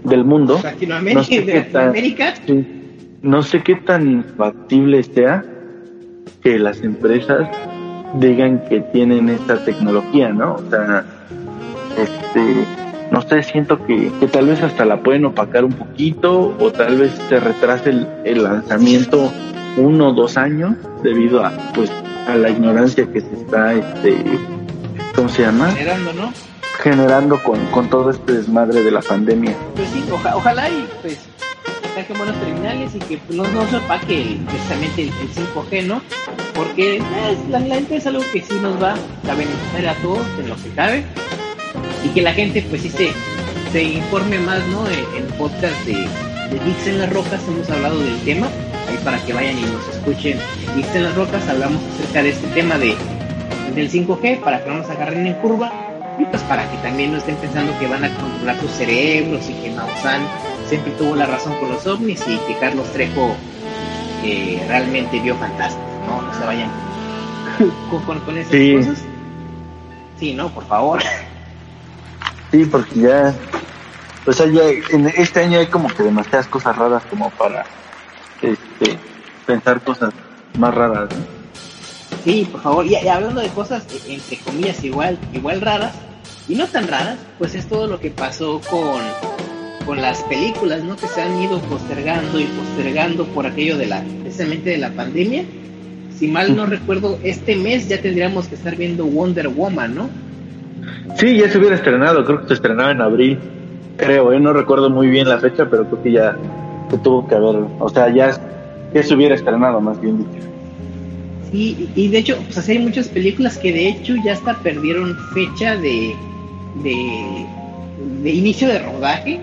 del mundo. Latinoamérica, No sé qué tan- Sí. No sé qué tan factible sea que las empresas digan que tienen esta tecnología, ¿no? O sea, este, no sé, siento que, que tal vez hasta la pueden opacar un poquito o tal vez se retrase el, el lanzamiento uno o dos años debido a, pues, a la ignorancia que se está, este, ¿cómo se llama? generando, ¿no? Generando con, con todo este desmadre de la pandemia. Pues sí, oja- ojalá y pues saquen buenos terminales y que pues, no, no se opaque precisamente el, el 5G, ¿no? Porque eh, la, la neta es algo que sí nos va a beneficiar a todos en lo que cabe y que la gente pues sí se, se informe más, ¿no? En, podcast de, de en las Rocas hemos hablado del tema, ahí para que vayan y nos escuchen en las Rocas, hablamos acerca de este tema de del 5G para que no nos agarren en curva y pues para que también no estén pensando que van a controlar tus cerebros y que Maussan siempre tuvo la razón con los ovnis y que Carlos Trejo eh, realmente vio fantástico, ¿no? No se vayan [laughs] con, con, con esas Sí. cosas. Sí, no, por favor. Sí, porque ya, o sea, ya en este año hay como que demasiadas cosas raras como para, este, pensar cosas más raras, ¿no? Sí, por favor. Y, y hablando de cosas, eh, entre comillas, igual, igual raras, y no tan raras, pues es todo lo que pasó con, con las películas, ¿no? Que se han ido postergando y postergando por aquello de la, precisamente de la pandemia. Si mal no recuerdo, este mes ya tendríamos que estar viendo Wonder Woman, ¿no? Sí, ya se hubiera estrenado, creo que se estrenaba en abril, creo, ¿eh? no recuerdo muy bien la fecha, pero creo que ya se tuvo que haber, o sea, ya, ya se hubiera estrenado, más bien dicho. Sí, y de hecho, pues así hay muchas películas que de hecho ya hasta perdieron fecha de, de, de inicio de rodaje.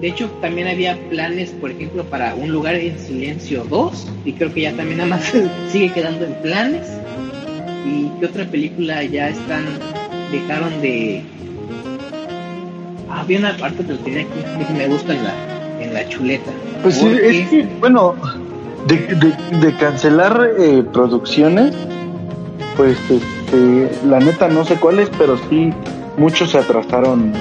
De hecho, también había planes, por ejemplo, para Un lugar en silencio 2, y creo que ya también nada más [laughs] sigue quedando en planes. ¿Y qué otra película ya están, dejaron de... Ah, había una parte que lo tenía aquí, que me gusta en la, en la chuleta. Pues sí, es que, bueno, de, de, de cancelar eh, producciones, pues este, la neta no sé cuáles, pero sí muchos se atrasaron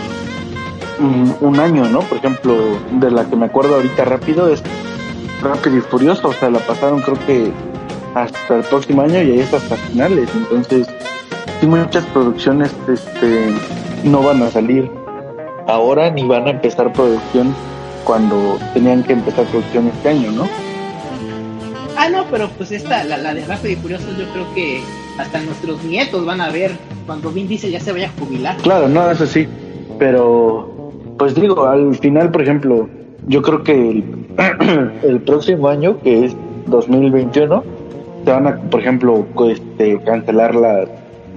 un, un año, ¿no? Por ejemplo, de la que me acuerdo ahorita rápido es Rápido y Furioso, o sea, la pasaron creo que hasta el próximo año y ahí es hasta finales, entonces sí muchas producciones este no van a salir ahora ni van a empezar producción cuando tenían que empezar producción este año, ¿no? Ah, no, pero pues esta, la, la de Rápido y Furioso, yo creo que hasta nuestros nietos van a ver cuando Vin Diesel ya se vaya a jubilar. Claro, no, eso sí, pero pues digo, al final, por ejemplo, yo creo que el, [clears throat] el próximo año, que es 2021, se van a, por ejemplo, este, cancelar las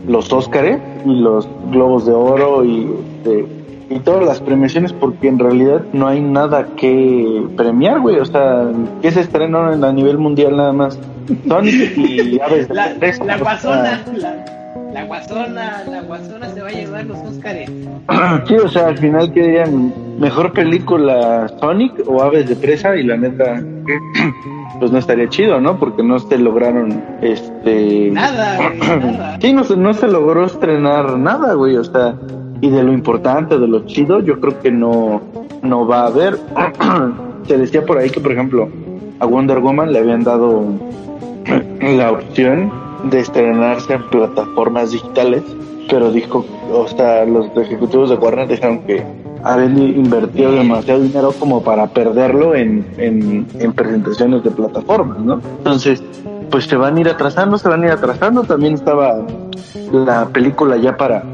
los Óscares y los Globos de Oro y, este, y todas las premiaciones porque en realidad no hay nada que premiar, güey. O sea, ¿qué se estrenó a nivel mundial nada más? Sonic y [laughs] Aves de La, Presa, la guasona, la, la guasona, la guasona se va a llevar los Óscares. [clears throat] Sí, o sea, al final querían mejor película Sonic o Aves de Presa y la neta, [clears throat] pues no estaría chido, ¿no? Porque no se lograron, este... Nada, güey, [clears throat] nada. Sí, no se, no se logró estrenar nada, güey, o sea, y de lo importante, de lo chido, yo creo que no, no va a haber. [clears throat] se decía por ahí que, por ejemplo, a Wonder Woman le habían dado [clears throat] la opción de estrenarse en plataformas digitales, pero dijo, o sea, los ejecutivos de Warner dijeron que habían invertido demasiado dinero como para perderlo en, en, en presentaciones de plataformas, ¿no? Entonces, pues se van a ir atrasando, se van a ir atrasando. También estaba la película ya para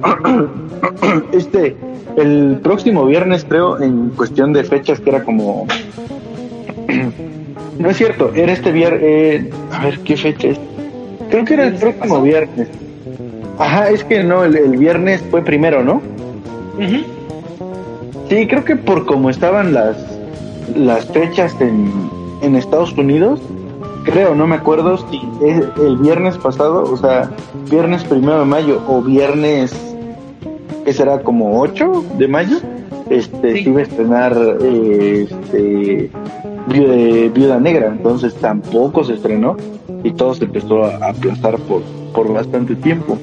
[clears throat] este, el próximo viernes creo, en cuestión de fechas que era como... [clears throat] No es cierto, era este viernes, a ver qué fecha es. Creo que era el próximo viernes. Ajá, es que no, el, el viernes fue primero, ¿no? Sí, creo que por como estaban las las fechas en, en Estados Unidos, creo, no me acuerdo si es el viernes pasado, o sea, viernes primero de mayo o viernes que será como 8 de mayo, este, se iba a estrenar eh, este, Viuda, Viuda Negra, entonces tampoco se estrenó y todo se empezó a aplazar por, por bastante tiempo.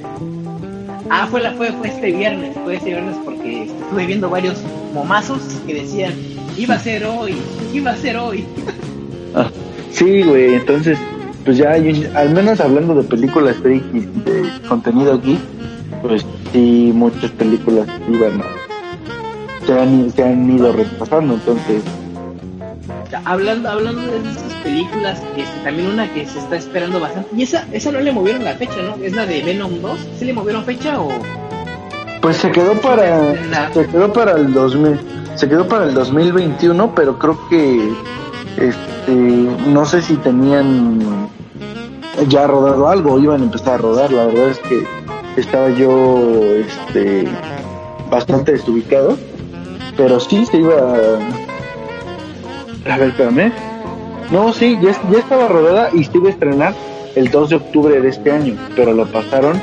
Ah, fue, la, fue, fue este viernes, fue este viernes porque estuve viendo varios momazos que decían, iba a ser hoy, iba a ser hoy. Ah, sí, güey, entonces, pues ya, yo- al menos hablando de películas de contenido geek, pues sí, muchas películas iban a- se han, se han ido retrasando, entonces, hablando, hablando de esas películas, este, también una que se está esperando bastante, y esa, esa no le movieron la fecha, ¿no? Es la de Venom 2, ¿sí le movieron fecha o...? Pues se quedó para, se quedó para el 2000, se quedó para el 2021, pero creo que, este, no sé si tenían ya rodado algo, iban a empezar a rodar, la verdad es que estaba yo, este, bastante desubicado, pero sí se iba a... A ver, espérame. No, sí, ya, ya estaba rodada y se iba a estrenar el 2 de octubre de este año, pero lo pasaron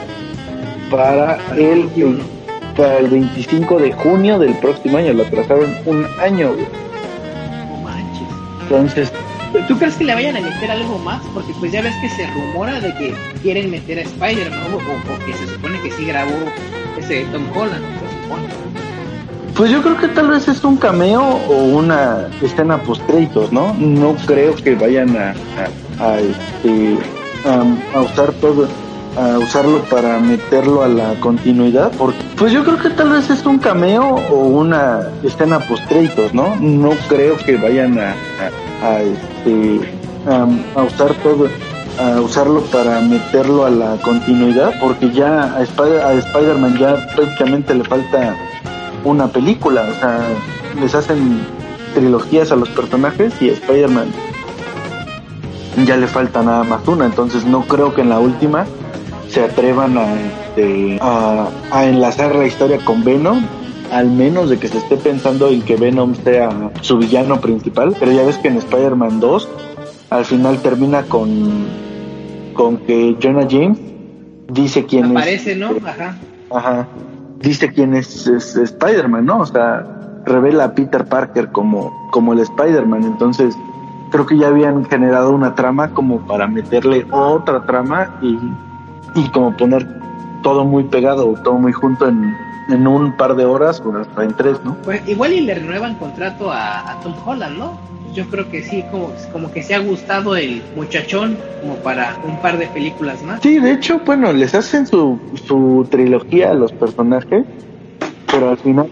para el, para el 25 de junio del próximo año, lo atrasaron un año, güey. No manches. Entonces, ¿Tú crees que le vayan a meter algo más? Porque pues ya ves que se rumora de que quieren meter a Spider-Man, ¿no? O, o que se supone que sí grabó ese Tom Holland, se supone. Pues yo creo que tal vez es un cameo o una escena post créditos, ¿no? No creo que vayan a, a, a, este, a- a usar todo, a usarlo para meterlo a la continuidad, porque pues yo creo que tal vez es un cameo o una escena post ¿no? No creo que vayan a, a, este, a- usar todo a usarlo para meterlo a la continuidad porque ya a, Spider- a Spider-Man ya prácticamente le falta una película, o sea, les hacen trilogías a los personajes y a Spider-Man ya le falta nada más una, entonces no creo que en la última se atrevan a, este, a, a enlazar la historia con Venom, al menos de que se esté pensando en que Venom sea su villano principal, pero ya ves que en Spider-Man 2 al final termina con, con que Jonah James dice quién es Aparece, ¿no? Ajá. Ajá. Dice quién es, es Spider-Man, ¿no? O sea, revela a Peter Parker como, como el Spider-Man. Entonces, creo que ya habían generado una trama como para meterle otra trama y, y como poner todo muy pegado, todo muy junto en, en un par de horas o hasta en tres, ¿no? Pues igual y le renuevan contrato a, a Tom Holland, ¿no? Yo creo que sí, como, como que se ha gustado el muchachón como para un par de películas más. Sí, de hecho, bueno, les hacen su, su trilogía a los personajes, pero al final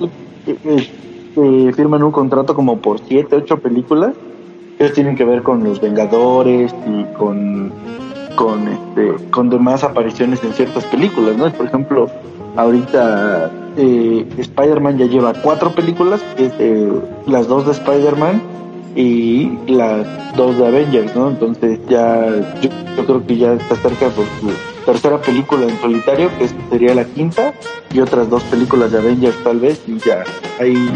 eh, eh, eh, firman un contrato como por siete, ocho películas. Ellos tienen que ver con los Vengadores y con con este con demás apariciones en ciertas películas, ¿no? Por ejemplo, ahorita eh, Spider-Man ya lleva cuatro películas, eh, las dos de Spider-Man y las dos de Avengers, ¿no? Entonces ya yo, yo creo que ya está cerca por su tercera película en solitario, que sería la quinta, y otras dos películas de Avengers tal vez, y ya ahí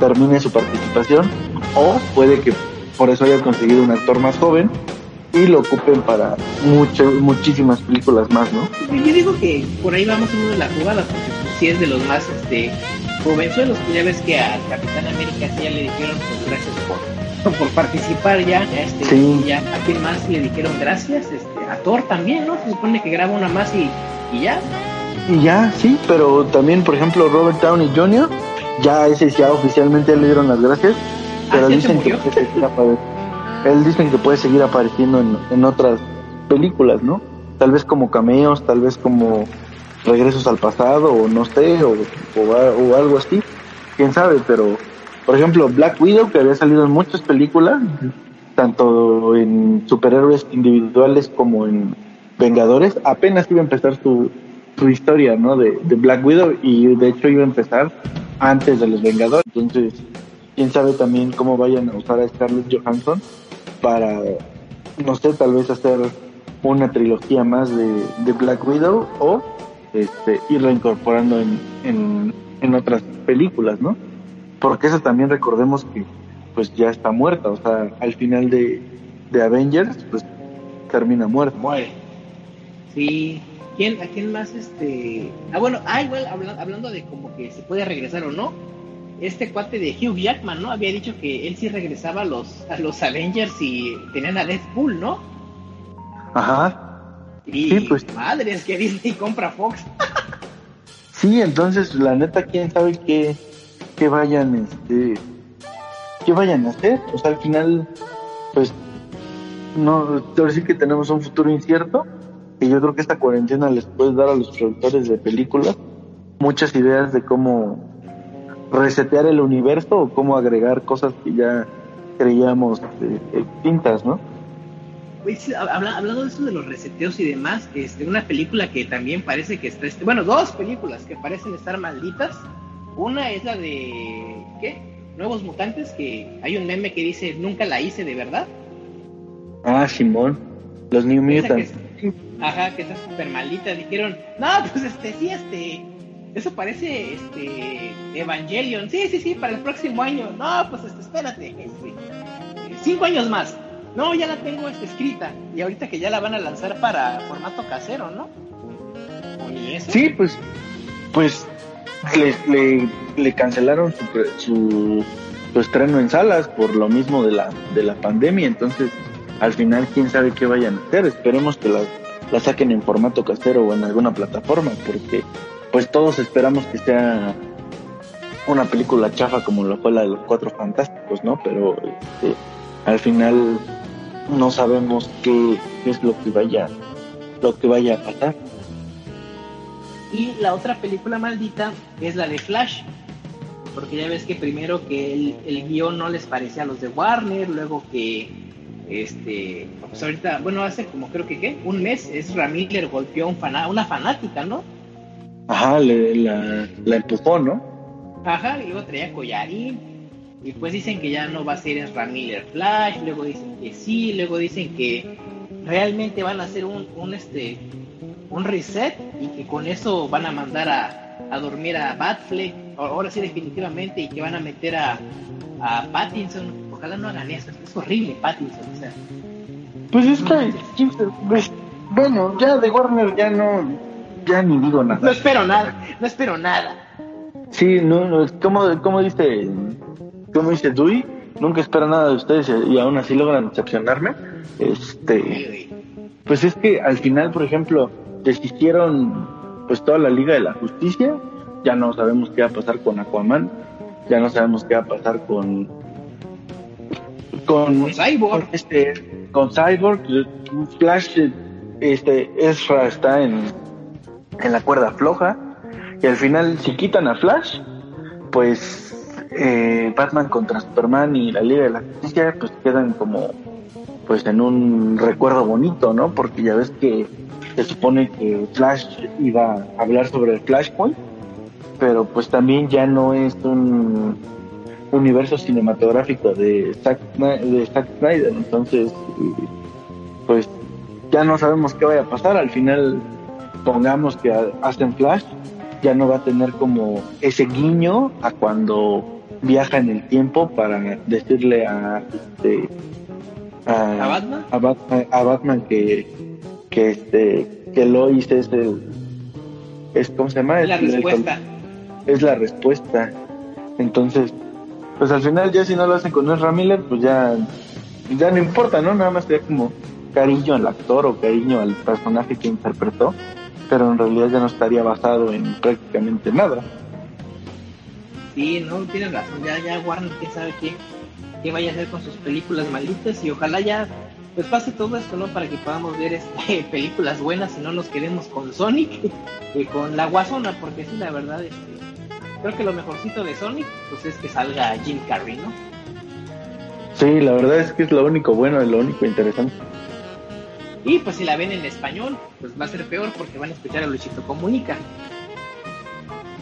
termine su participación, o puede que por eso haya conseguido un actor más joven y lo ocupen para muchas muchísimas películas más, ¿no? Yo digo que por ahí vamos uno de la jugada, porque pues, sí es de los más este jovenzuelos, que ya ves que a Capitán América sí ya le dijeron pues gracias por, [laughs] por participar ya, ya, este, Sí. ya a quién más le dijeron gracias, este, a Thor también, ¿no? Se supone que graba una más y, y ya. Y ya, sí, pero también, por ejemplo, Robert Downey Jr., ya ese ya oficialmente le dieron las gracias, pero Ah, ¿ya se dicen que puede seguir apare- él dicen que puede seguir apareciendo en, en otras películas, ¿no? Tal vez como cameos, tal vez como regresos al pasado, o no sé, o, o, algo así, quién sabe, pero, por ejemplo, Black Widow, que había salido en muchas películas, tanto en superhéroes individuales como en Vengadores, apenas iba a empezar su, su historia, ¿no? De, de Black Widow y de hecho iba a empezar antes de los Vengadores. Entonces, quién sabe también cómo vayan a usar a Scarlett Johansson para, no sé, tal vez hacer una trilogía más de, Black Widow o este, irla incorporando en, en, otras películas, ¿no? Porque eso también recordemos que pues ya está muerta, o sea, al final de, de Avengers, pues termina muerta. Muere. Sí. ¿Quién, ¿A quién más este? Ah, bueno, ah, igual habla- hablando de como que se puede regresar o no. Este cuate de Hugh Jackman, ¿no? Había dicho que él sí regresaba a los, a los Avengers y tenían a Deadpool, ¿no? Ajá. Y Sí, pues. madre, es que Disney compra Fox. [laughs] Sí, entonces la neta, quién sabe qué, qué vayan, este, qué vayan a hacer. O sea, al final, pues, no, ahora sí que tenemos un futuro incierto. Y yo creo que esta cuarentena les puede dar a los productores de películas muchas ideas de cómo resetear el universo o cómo agregar cosas que ya creíamos este, extintas, ¿no? Sí, habla- hablando de eso de los reseteos y demás, este, una película que también parece que está, este, bueno, dos películas que parecen estar malditas. Una es la de, ¿qué? Nuevos Mutantes, que hay un meme que dice, nunca la hice de verdad. Ah, Simón, los New que Mutants. ajá, que está súper maldita. Dijeron, no, pues este, sí, este, eso parece, este, Evangelion. Sí, sí, sí, para el próximo año. No, pues este, espérate, este, cinco años más. No, ya la tengo este, escrita. Y ahorita que ya la van a lanzar para formato casero, ¿no? Sí, pues, pues le, le, cancelaron su, su, su estreno en salas por lo mismo de la, de la pandemia, entonces al final quién sabe qué vayan a hacer, esperemos que la, la saquen en formato casero o en alguna plataforma, porque pues todos esperamos que sea una película chafa como lo fue la de los Cuatro Fantásticos, ¿no? Pero este, al final no sabemos qué, es lo que vaya lo que vaya a pasar. Y la otra película maldita es la de Flash. Porque ya ves que primero que el, guion no les parecía a los de Warner, luego que este pues ahorita, bueno, hace como creo que qué, un mes Ezra Miller golpeó a un fana- una fanática, ¿no? Ajá, le, la, la empujó, ¿no? Ajá, y luego traía collarín. Y pues dicen que ya no va a ser Ezra Miller Flash, luego dicen que sí, luego dicen que realmente van a hacer un, un este un reset y que con eso van a mandar a, a dormir a Batfleck, ahora sí definitivamente, y que van a meter a, a Pattinson. Ojalá no hagan eso, es horrible Pattinson, o sea. Pues es que, pues, bueno, ya de Warner ya no, ya ni digo No nada. espero nada, no espero nada. Sí, no, no, como, como dice, como dice Dewey, nunca espero nada de ustedes y, aún así logran decepcionarme. Este, pues es que al final, por ejemplo, deshicieron pues toda la Liga de la Justicia. Ya no sabemos qué va a pasar con Aquaman, ya no sabemos qué va a pasar con con, Cyborg, este, con Cyborg, Flash, este, Ezra está en, en la cuerda floja y al final si quitan a Flash, pues eh, Batman contra Superman y la Liga de la Justicia pues quedan como pues en un recuerdo bonito, ¿no? Porque ya ves que se supone que Flash iba a hablar sobre el Flashpoint, pero pues también ya no es un universo cinematográfico de de Zack Snyder, entonces pues ya no sabemos qué vaya a pasar, al final pongamos que hacen Flash ya no va a tener como ese guiño a cuando viaja en el tiempo para decirle a este a, Batman a Batman, a Batman que que este que Lois es el es cómo se llama es la respuesta. es la respuesta. Entonces pues al final ya si no lo hacen con Ezra Miller pues ya ya no importa no nada más sería como cariño al actor o cariño al personaje que interpretó pero en realidad ya no estaría basado en prácticamente nada Sí, no, tienes razón, ya, ya Warner, quién sabe qué, qué vaya a hacer con sus películas malditas y ojalá ya pues pase todo esto, ¿no? Para que podamos ver este, [laughs] películas buenas y no nos quedemos con Sonic y con la Guasona, porque sí, la verdad, este, creo que lo mejorcito de Sonic, pues es que salga Jim Carrey, ¿no? Sí, la verdad es que es lo único bueno y lo único interesante. Y pues si la ven en español, pues va a ser peor porque van a escuchar a Luchito Comunica.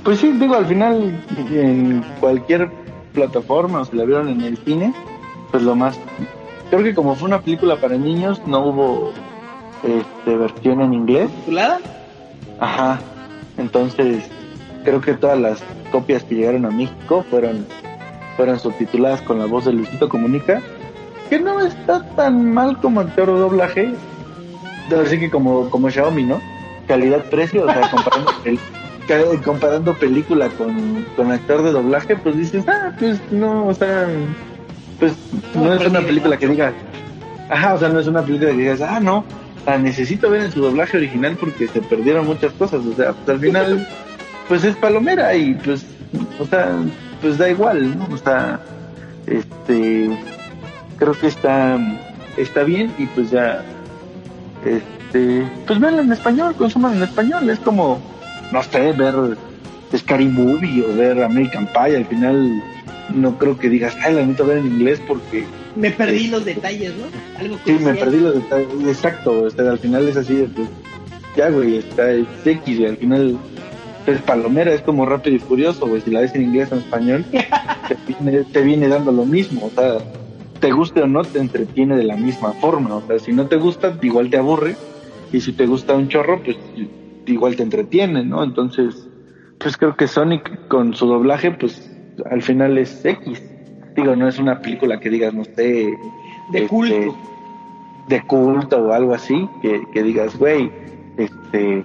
Pues sí, digo, al final en cualquier plataforma o si la vieron en el cine, pues lo más... Creo que como fue una película para niños, no hubo este, versión en inglés. ¿Titulada? Ajá. Entonces, creo que todas las copias que llegaron a México fueron, fueron subtituladas con la voz de Luisito Comunica, que no está tan mal como actor de doblaje. Decir que como, como Xiaomi, ¿no? Calidad-precio, o sea, [laughs] comparando el comparando película con, con actor de doblaje, pues dices, ah, pues no, o sea, pues no, es una película que digas, ajá, o sea, no es una película que digas, ah, no, la necesito ver en su doblaje original porque se perdieron muchas cosas, o sea, pues al final, [laughs] pues es palomera y pues, o sea, pues da igual, ¿no? O sea, este, creo que está, está bien y pues ya, este, pues ven en español, consuman en español, es como, no sé, ver Scary Movie o ver American Pie, al final no creo que digas, ay, la necesito ver en inglés porque... Me perdí los detalles, ¿no? Algo sí, me perdí los detalles, exacto, o sea, al final es así, pues, ya, güey, está es X, y al final es palomera, es como rápido y furioso, güey, si la ves en inglés o en español, [laughs] te, viene, te viene dando lo mismo, o sea, te guste o no, te entretiene de la misma forma, o sea, si no te gusta, igual te aburre, y si te gusta un chorro, pues igual te entretiene, ¿no? Entonces, pues creo que Sonic con su doblaje, pues al final es X. Digo, no es una película que digas, no sé, de este, culto. De culto o algo así, que, que digas, güey, este,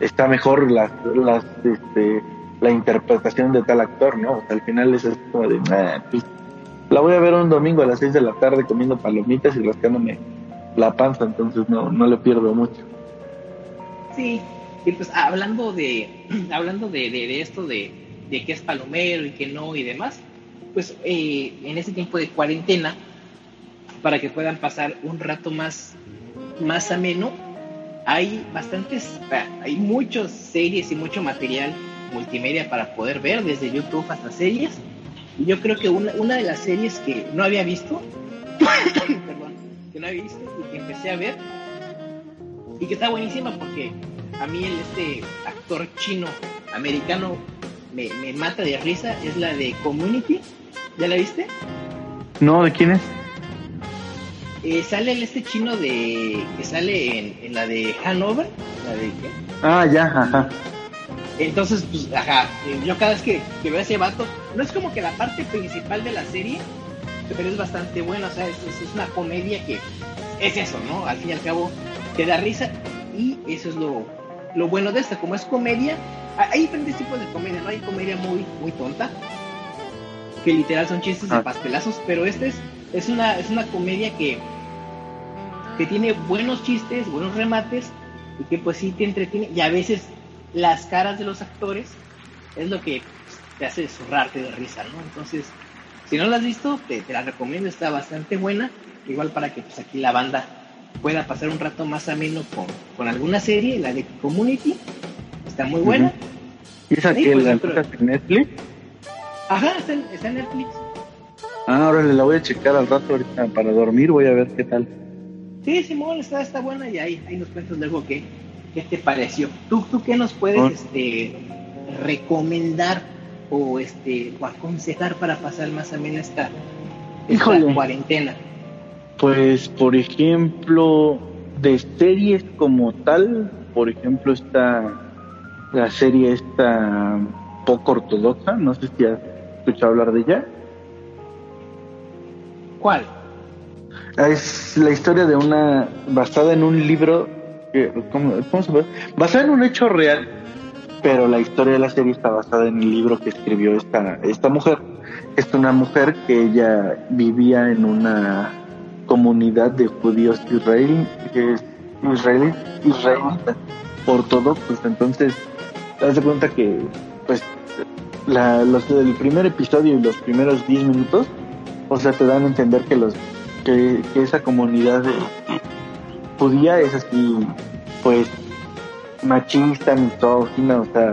está mejor la, las, este, la interpretación de tal actor, ¿no? O sea, al final es así como de, nah, pues, la voy a ver un domingo a las 6 de la tarde comiendo palomitas y rascándome la panza, entonces no, no le pierdo mucho. Sí, y pues hablando de, [clears throat] hablando de, de, esto de, de que es palomero y que no y demás, pues eh, en este tiempo de cuarentena, para que puedan pasar un rato más, más ameno, hay bastantes, hay muchas series y mucho material multimedia para poder ver, desde YouTube hasta series. Yo creo que una, una de las series que no había visto, [coughs] perdón, que no había visto y que empecé a ver, y que está buenísima porque a mí el este actor chino americano me, me, mata de risa es la de Community. ¿Ya la viste? No, ¿de quién es? Eh, sale el este chino de que sale en, en, la de Hanover, la de ¿qué? Ah, ya, ajá. Entonces, pues, ajá, yo cada vez que, que veo a ese vato, no es como que la parte principal de la serie, pero es bastante buena, o sea, es, es una comedia que es eso, ¿no? Al fin y al cabo, te da risa y eso es lo, lo bueno de esta, como es comedia, hay diferentes tipos de comedia, ¿no? Hay comedia muy, muy tonta, que literal son chistes de pastelazos, pero este es, es, una, es una comedia que, que tiene buenos chistes, buenos remates, y que pues sí te entretiene, y a veces las caras de los actores es lo que te hace zurrarte de risa, ¿no? Entonces, si no la has visto, te, te la recomiendo, está bastante buena, igual para que pues aquí la banda pueda pasar un rato más ameno con, con alguna serie, la de Community, está muy buena. ¿Y esa Sí, que pues, la pero- en Netflix? Ajá, está en, está en Netflix. Ah, ahora la voy a checar al rato ahorita para dormir, voy a ver qué tal. Sí, Simón, está, está buena y ahí, ahí nos cuentas luego qué, qué te pareció. ¿Tú, ¿Tú qué nos puedes Ah. este, recomendar o, este, o aconsejar para pasar más amena esta, esta cuarentena? Pues, por ejemplo, de series como tal, por ejemplo, está la serie esta poco ortodoxa, no sé si has escuchado hablar de ella. ¿Cuál? Es la historia de una, basada en un libro, que- ¿cómo, cómo se puede? Basada en un hecho real, pero la historia de la serie está basada en el libro que escribió esta, esta mujer. Es una mujer que ella vivía en una comunidad de judíos israelí, israelí, israelitas, ortodoxos. Entonces, te das cuenta que, pues, la, los del primer episodio y los primeros 10 minutos, o sea, te dan a entender que los que, que esa comunidad de- judía es así, pues, machista, misógina, o sea,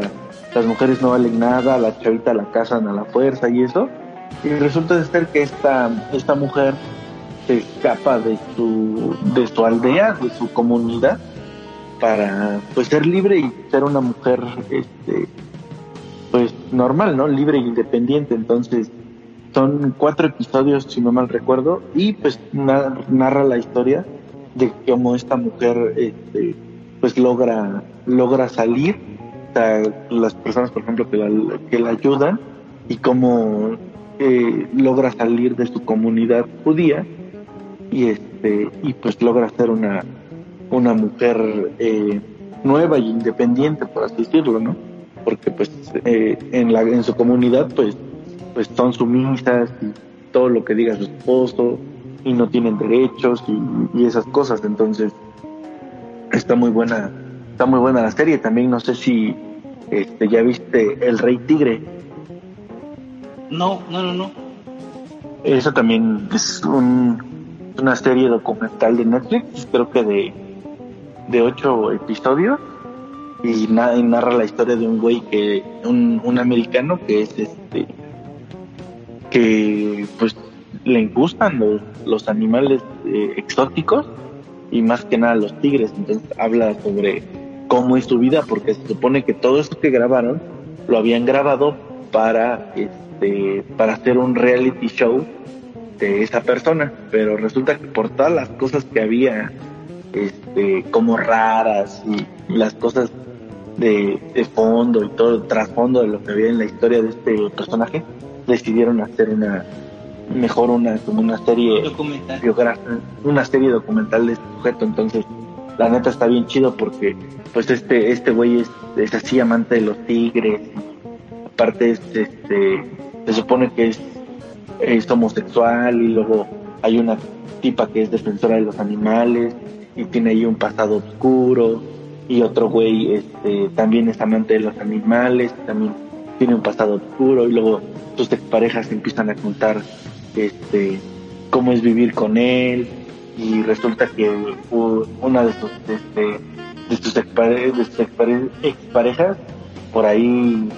las mujeres no valen nada, la chavita la casan a la fuerza y eso. Y resulta ser que esta, esta mujer se escapa de su, de su aldea, de su comunidad, para pues ser libre y ser una mujer este pues normal, ¿no? Libre e independiente. Entonces, son cuatro episodios, si no mal recuerdo, y pues na- narra la historia de cómo esta mujer este, pues logra, logra salir, o sea, las personas, por ejemplo, que la, que la ayudan, y cómo eh, logra salir de su comunidad judía, y este, y pues logra ser una, una mujer eh, nueva y independiente, por así decirlo, ¿no? Porque pues eh, en, la, en su comunidad pues, pues son sumisas y todo lo que diga su esposo y no tienen derechos y, y esas cosas, entonces está muy buena, está muy buena la serie, también no sé si este, ya viste El Rey Tigre, No, no, no, no. Esa también es un- una serie documental de Netflix, creo que de, de ocho episodios, y, na- y narra la historia de un güey que, un, un americano que es este, que pues le gustan los, los animales eh, exóticos y más que nada los tigres, entonces habla sobre cómo es su vida, porque se supone que todo eso que grabaron lo habían grabado para este para hacer un reality show de esa persona, pero resulta que por todas las cosas que había este como raras y las cosas de, de fondo y todo el trasfondo de lo que había en la historia de este personaje, decidieron hacer una mejor una como una serie Documental. una serie documental de este sujeto, entonces la neta está bien chido porque pues este este güey es, así amante de los tigres. Aparte es este se supone que es, es homosexual y luego hay una tipa que es defensora de los animales y tiene ahí un pasado oscuro. Y otro güey este también es amante de los animales también tiene un pasado oscuro. Y luego sus exparejas empiezan a contar este cómo es vivir con él y resulta que una de sus este, de sus expare- de sus expare- exparejas por ahí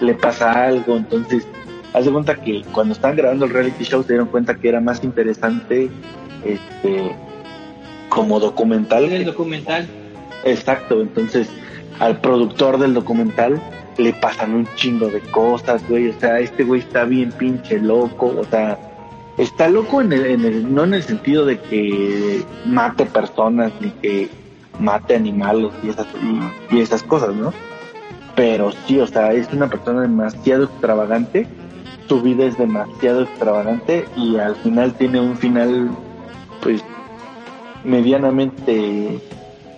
le pasa algo entonces haz de cuenta que cuando estaban grabando el reality show se dieron cuenta que era más interesante este como documental El documental. Exacto, entonces al productor del documental le pasan un chingo de cosas, güey, o sea, este güey está bien pinche loco, o sea, está loco en el, en el, no en el sentido de que mate personas ni que mate animales y esas, y, y esas cosas, ¿no? Pero sí, o sea, es una persona demasiado extravagante, su vida es demasiado extravagante y al final tiene un final, pues, medianamente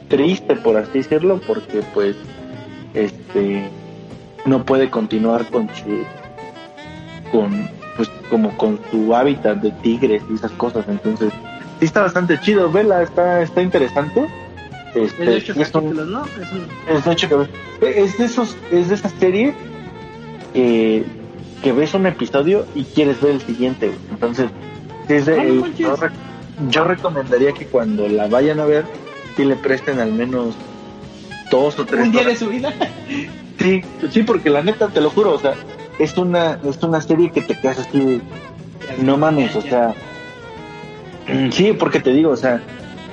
triste por así decirlo porque pues este no puede continuar con su con pues como con su hábitat de tigres y esas cosas entonces sí está bastante chido vela está está interesante Este, Es de ocho es un- capítulos, ¿no? Es un- es de ocho capítulos. Es de esos, es de esa serie que, que ves un episodio y quieres ver el siguiente, güey. Entonces, es de- Ah, eh, yo, re- yo recomendaría que cuando la vayan a ver, sí le presten al menos dos o tres un día de su vida. Sí, sí, porque la neta, te lo juro, o sea, es una, es una serie que te quedas así, no mames, o sea, mm, sí, porque te digo, o sea,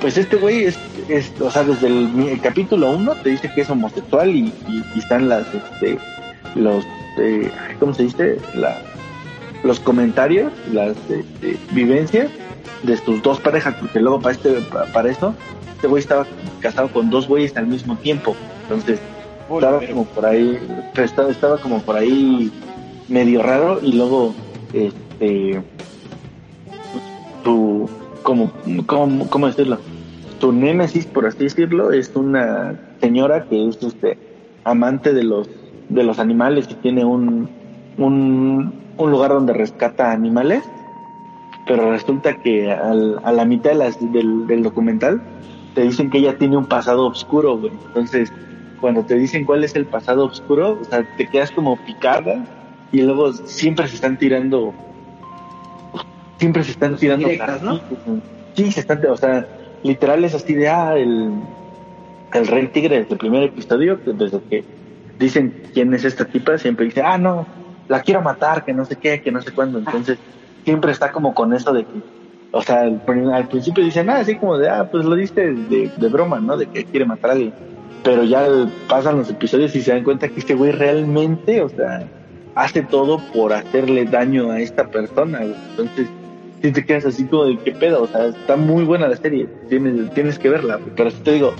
pues este güey es, es o sea, desde el, el capítulo uno te dice que es homosexual y, y- y están las, este, los, eh, ¿cómo se dice? La, los comentarios, las este, vivencias de sus dos parejas, porque luego para este, pa- para eso, este güey estaba casado con dos güeyes al mismo tiempo, entonces estaba como por ahí, estaba, estaba como por ahí medio raro y luego este tu como como cómo decirlo tu némesis por así decirlo es una señora que es este amante de los de los animales y tiene un un, un lugar donde rescata animales pero resulta que al- a la mitad del, del documental te dicen que ella tiene un pasado oscuro entonces cuando te dicen cuál es el pasado oscuro, o sea, te quedas como picada y luego siempre se están tirando, siempre se están tirando. indirectas, ¿no? Sí, se están, o sea, literal es así de, ah, el, el rey tigre desde el primer episodio, desde que dicen quién es esta tipa, siempre dice, ah, no, la quiero matar, que no sé qué, que no sé cuándo. Entonces, siempre está como con eso de que, o sea, al, al principio dicen, ah, así como de, ah, pues lo diste de, de broma, ¿no? De que quiere matar a alguien pero ya pasan los episodios y se dan cuenta que este güey realmente, o sea, hace todo por hacerle daño a esta persona, güey. Entonces, si te quedas así como de qué pedo, o sea, está muy buena la serie, tienes, tienes que verla, güey. pero si te digo,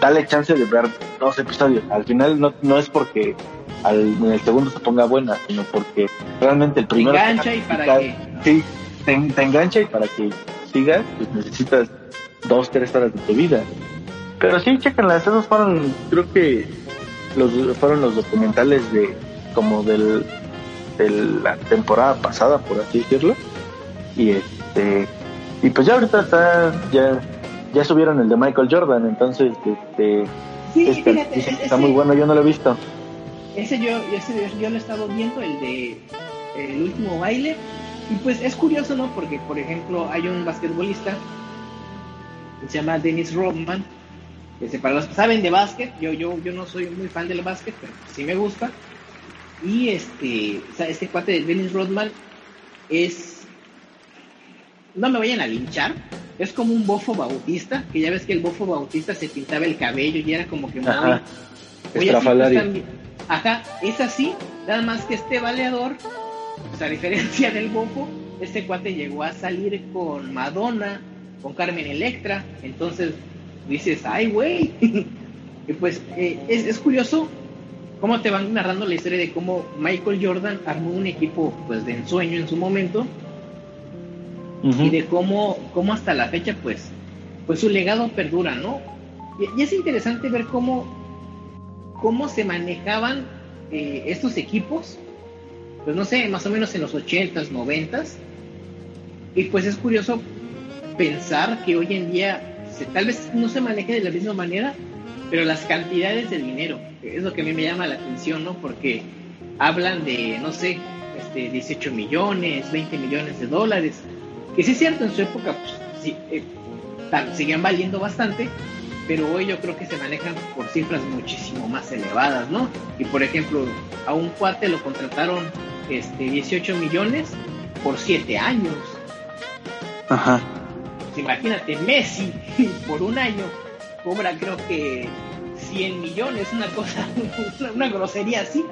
dale chance de ver dos episodios. Al final no, no es porque al, en el segundo se ponga buena, sino porque realmente el Te primero... engancha y para que Sí, te, te engancha y para que sigas, pues necesitas dos, tres horas de tu vida. Pero sí, chequenla, esos fueron, creo que los fueron los documentales de como del de la temporada pasada, por así decirlo. Y este y pues ya ahorita está ya ya subieron el de Michael Jordan, entonces este Sí, este, fíjate, que ese- está muy bueno, yo no lo he visto. Ese yo, ese yo lo he estado viendo, el de El último baile. Y pues es curioso, ¿no? Porque, por ejemplo, hay un basquetbolista que se llama Dennis Rodman. Para los que saben de básquet, yo, yo, yo no soy muy fan del básquet, pero sí me gusta. Y este, o sea, este cuate de Dennis Rodman es. No me vayan a linchar. Es como un bofo bautista, que ya ves que el bofo bautista se pintaba el cabello y era como que. Ajá. muy así, pues, Ajá, es así, nada más que este baleador, pues, a diferencia [laughs] del bofo, este cuate llegó a salir con Madonna, con Carmen Electra, entonces dices, ay güey, [laughs] y pues eh, es, es curioso cómo te van narrando la historia de cómo Michael Jordan armó un equipo pues de ensueño en su momento. Y de cómo, cómo hasta la fecha pues, pues su legado perdura, ¿no? Y, y es interesante ver cómo, cómo se manejaban eh, estos equipos, pues no sé, más o menos en los 80s, 90s, y pues es curioso pensar que hoy en día se- tal vez no se maneje de la misma manera, pero las cantidades de dinero, es lo que a mí me llama la atención, ¿no? Porque hablan de, no sé, este, 18 millones, 20 millones de dólares, que sí es cierto, en su época pues, sí, eh, seguían valiendo bastante, pero hoy yo creo que se manejan por cifras muchísimo más elevadas, ¿no? Y por ejemplo, a un cuate lo contrataron este, 18 millones por 7 años. Ajá. Pues imagínate, Messi [laughs] por un año cobra creo que 100 millones, una cosa, [laughs] una, grosería así.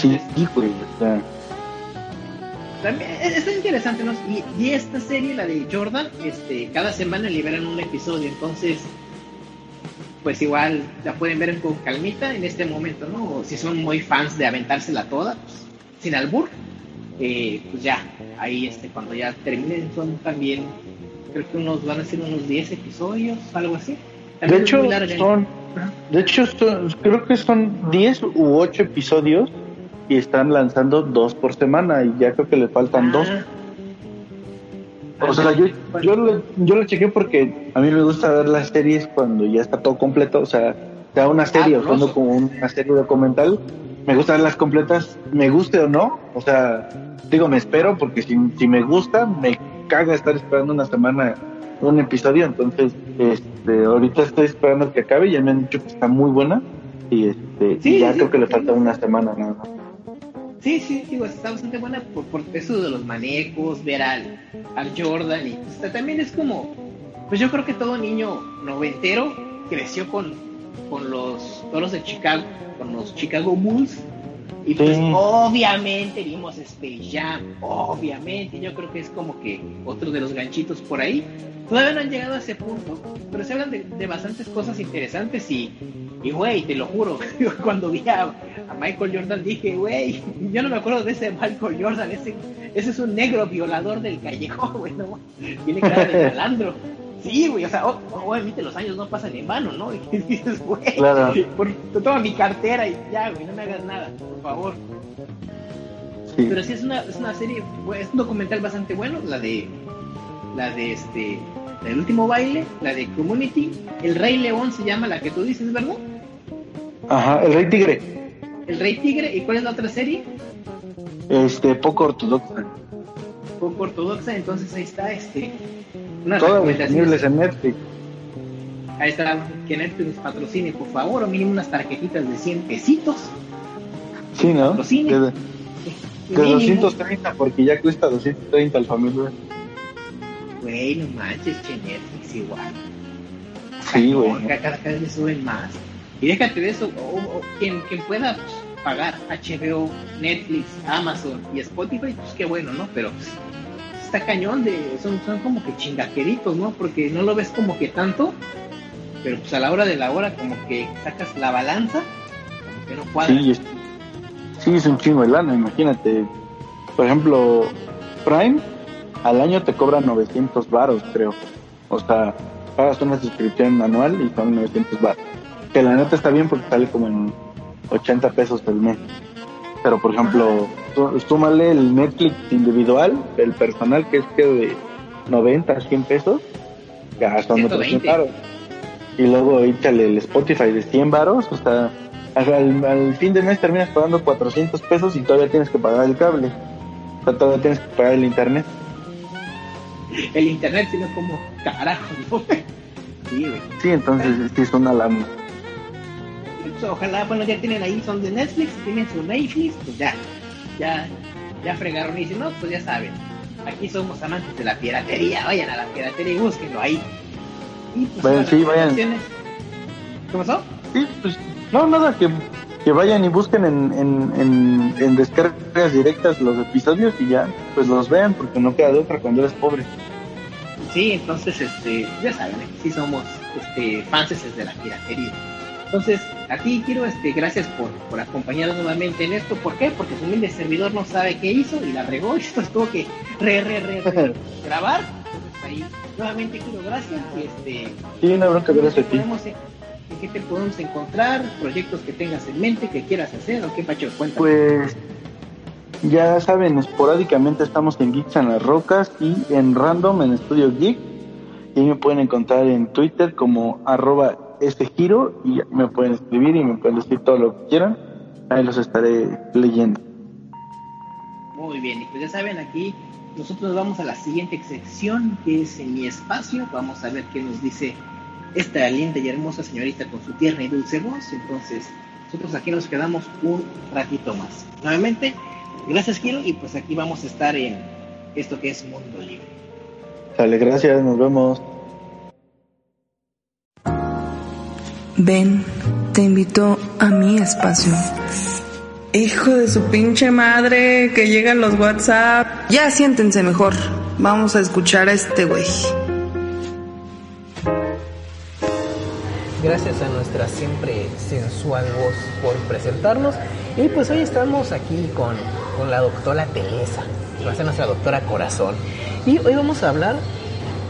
Sí, güey, o sea, También es- está interesante, ¿no? Y, y esta serie, la de Jordan, este, cada semana liberan un episodio, entonces, pues igual la pueden ver con calmita en este momento, ¿no? O si son muy fans de aventársela toda, pues, sin albur, eh, pues ya, ahí este, cuando ya terminen son también, creo que unos van a ser unos 10 episodios, algo así. De hecho son de hecho son- creo que son 10 u 8 episodios y están lanzando dos por semana y ya creo que le faltan dos. Ah. O sea, yo, yo, lo, yo lo chequé porque a mí me gusta ver las series cuando ya está todo completo, o sea, sea una serie o cuando como una serie documental, me gusta verlas completas, me guste o no, o sea, digo, me espero porque si, si me gusta, me caga estar esperando una semana un episodio, entonces este ahorita estoy esperando que acabe, ya me han dicho que está muy buena y este Sí, y ya sí, creo que le falta una semana nada más. Sí, sí, digo, está bastante buena por, por eso de los manejos, ver al, al Jordan y pues, también es como, pues yo creo que todo niño noventero creció con, con los toros de Chicago, con los Chicago Bulls y pues Sí. obviamente vimos Space Jam, obviamente, yo creo que es como que otro de los ganchitos por ahí. Todavía no han llegado a ese punto, pero se hablan de, de bastantes cosas interesantes y, y güey, te lo juro, [laughs] cuando vi a, a Michael Jordan dije, güey, yo no me acuerdo de ese Michael Jordan, ese, ese es un negro violador del callejón, [laughs] güey, no, tiene cara de malandro. Sí, güey, o sea, o- obviamente los años no pasan en vano, ¿no? [laughs] Y dices, güey, Claro. por, toma mi cartera y ya, güey, no me hagas nada, por favor. Sí. Pero sí es una, es una serie, es un documental bastante bueno, la de la de este el último baile, la de Community, El Rey León se llama la que tú dices, ¿verdad? Ajá, el Rey Tigre, El Rey Tigre, ¿y cuál es la otra serie? este poco ortodoxa, Poco ortodoxa, entonces ahí está este todas recomendaciones. disponibles en Netflix. Ahí está, que Netflix nos patrocine, por favor, o mínimo unas tarjetitas de 100 pesitos. Sí, ¿no? Patrocine. De, de Mínimo. 230 porque ya cuesta 230 el familiar. Güey, no manches, che, Netflix igual. Sí, güey. Cada, cada, cada vez suben más. Y déjate de eso, o, o quien, quien pueda pues, pagar HBO, Netflix, Amazon y Spotify, pues qué bueno, ¿no? Pero está cañón de, son, son como que chingaqueritos, ¿no? Porque no lo ves como que tanto, pero pues a la hora de la hora como que sacas la balanza, como que no cuadra. Sí, es, sí, es un chingo de lana, imagínate. Por ejemplo, Prime al año te cobra 900 varos, creo. O sea, pagas una suscripción anual y son 900 varos. Que la neta está bien porque sale como en 80 pesos al mes. Pero, por ejemplo, tú- súmale el Netflix individual, el personal, que es que de 90 a 100 pesos, ya son 120. 800 varos. Y luego échale el Spotify de 100 varos, o sea, al, al fin de mes terminas pagando 400 pesos y todavía tienes que pagar el cable. O sea, todavía tienes que pagar el internet. El internet, sino como carajo, ¿no? [laughs] Sí, güey. Sí, entonces sí es una lana. Ojalá, bueno, ya tienen ahí, son de Netflix, tienen su Netflix, pues ya, ya, ya fregaron y si no, pues ya saben, aquí somos amantes de la piratería, vayan a la piratería y búsquenlo ahí. Y pues Vayan, sí, vayan. ¿Qué pasó? Sí, pues no, nada, que, que vayan y busquen en, en, en, en descargas directas los episodios y ya, pues los vean porque no queda de otra cuando eres pobre. Sí, entonces, este, ya saben, aquí sí somos, este, fanses de la piratería. Entonces, a ti quiero, este, gracias por, por acompañarnos nuevamente en esto. ¿Por qué? Porque su humilde servidor no sabe qué hizo y la regó [laughs] y esto tuvo que re, re, re, re [laughs] grabar. Entonces ahí, nuevamente quiero gracias y este, Sí, una bronca, gracias a ti. podemos, en, qué te podemos encontrar, proyectos que tengas en mente, que quieras hacer o qué pacho cuenta. Pues ya saben, esporádicamente estamos en Geeks en las Rocas y en Random en Estudio Geek. Y me pueden encontrar en Twitter como arroba este giro y me pueden escribir y me pueden decir todo lo que quieran. Ahí los estaré leyendo. Muy bien, y pues ya saben, aquí nosotros nos vamos a la siguiente sección que es en mi espacio. Vamos a ver qué nos dice esta linda y hermosa señorita con su tierna y dulce voz. Entonces, nosotros aquí nos quedamos un ratito más. Nuevamente, gracias, Kiro, y pues aquí vamos a estar en esto que es Mundo Libre. Sale, gracias, nos vemos. Ven, te invito a mi espacio. Hijo de su pinche madre, que llegan los WhatsApp. Ya siéntense mejor. Vamos a escuchar a este güey. Gracias a nuestra siempre sensual voz por presentarnos. Y pues hoy estamos aquí con, con la doctora Teresa, que va a ser nuestra doctora corazón. Y hoy vamos a hablar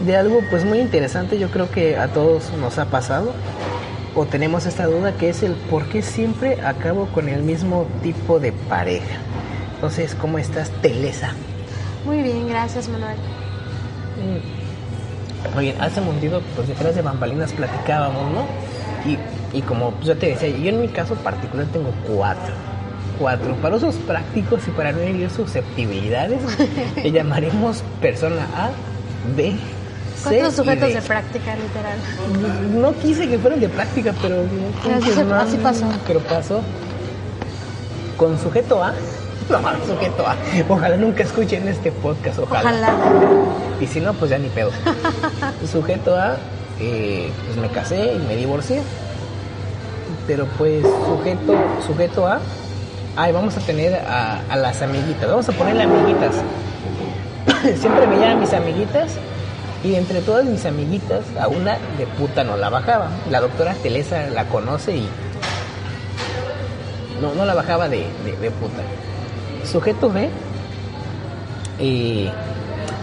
de algo pues muy interesante, yo creo que a todos nos ha pasado o tenemos esta duda que es el por qué siempre acabo con el mismo tipo de pareja. Entonces, ¿cómo estás, Teresa? Muy bien, gracias Manuel. Mm. Oye, hace un momentito, pues detrás de bambalinas platicábamos, ¿no? Y, y como pues, yo te decía, yo en mi caso particular tengo cuatro. Cuatro. Para usos prácticos y para no herir susceptibilidades, [laughs] le llamaremos persona A, B, Cuatro sujetos de práctica, literal. No quise que fueran de práctica, pero no Así se- así pasó. Pero pasó. Con sujeto A. No, sujeto A. Ojalá nunca escuchen este podcast, ojalá. Ojalá. Y si no, pues ya ni pedo. [laughs] sujeto A, eh, pues me casé y me divorcié. Pero pues sujeto, sujeto A, ay, vamos a tener a, a las amiguitas. Vamos a ponerle amiguitas. [coughs] Siempre me llaman mis amiguitas y entre todas mis amiguitas, a una de puta no la bajaba. La doctora Telesa la conoce y no, no la bajaba de, de- puta. Sujeto B. eh,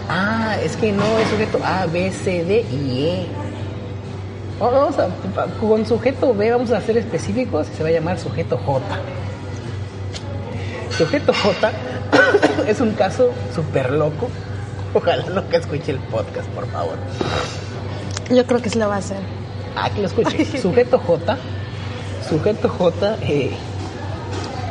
ah, es que no es sujeto A, B, C, D y E. Oh, Vamos a, con sujeto B vamos a ser específicos y se va a llamar sujeto J. Sujeto J [coughs] es un caso súper loco. [laughs] Ojalá nunca escuche el podcast, por favor. Yo creo que sí lo va a hacer. Ah, que lo escuche. [laughs] Sujeto J. Sujeto J. eh,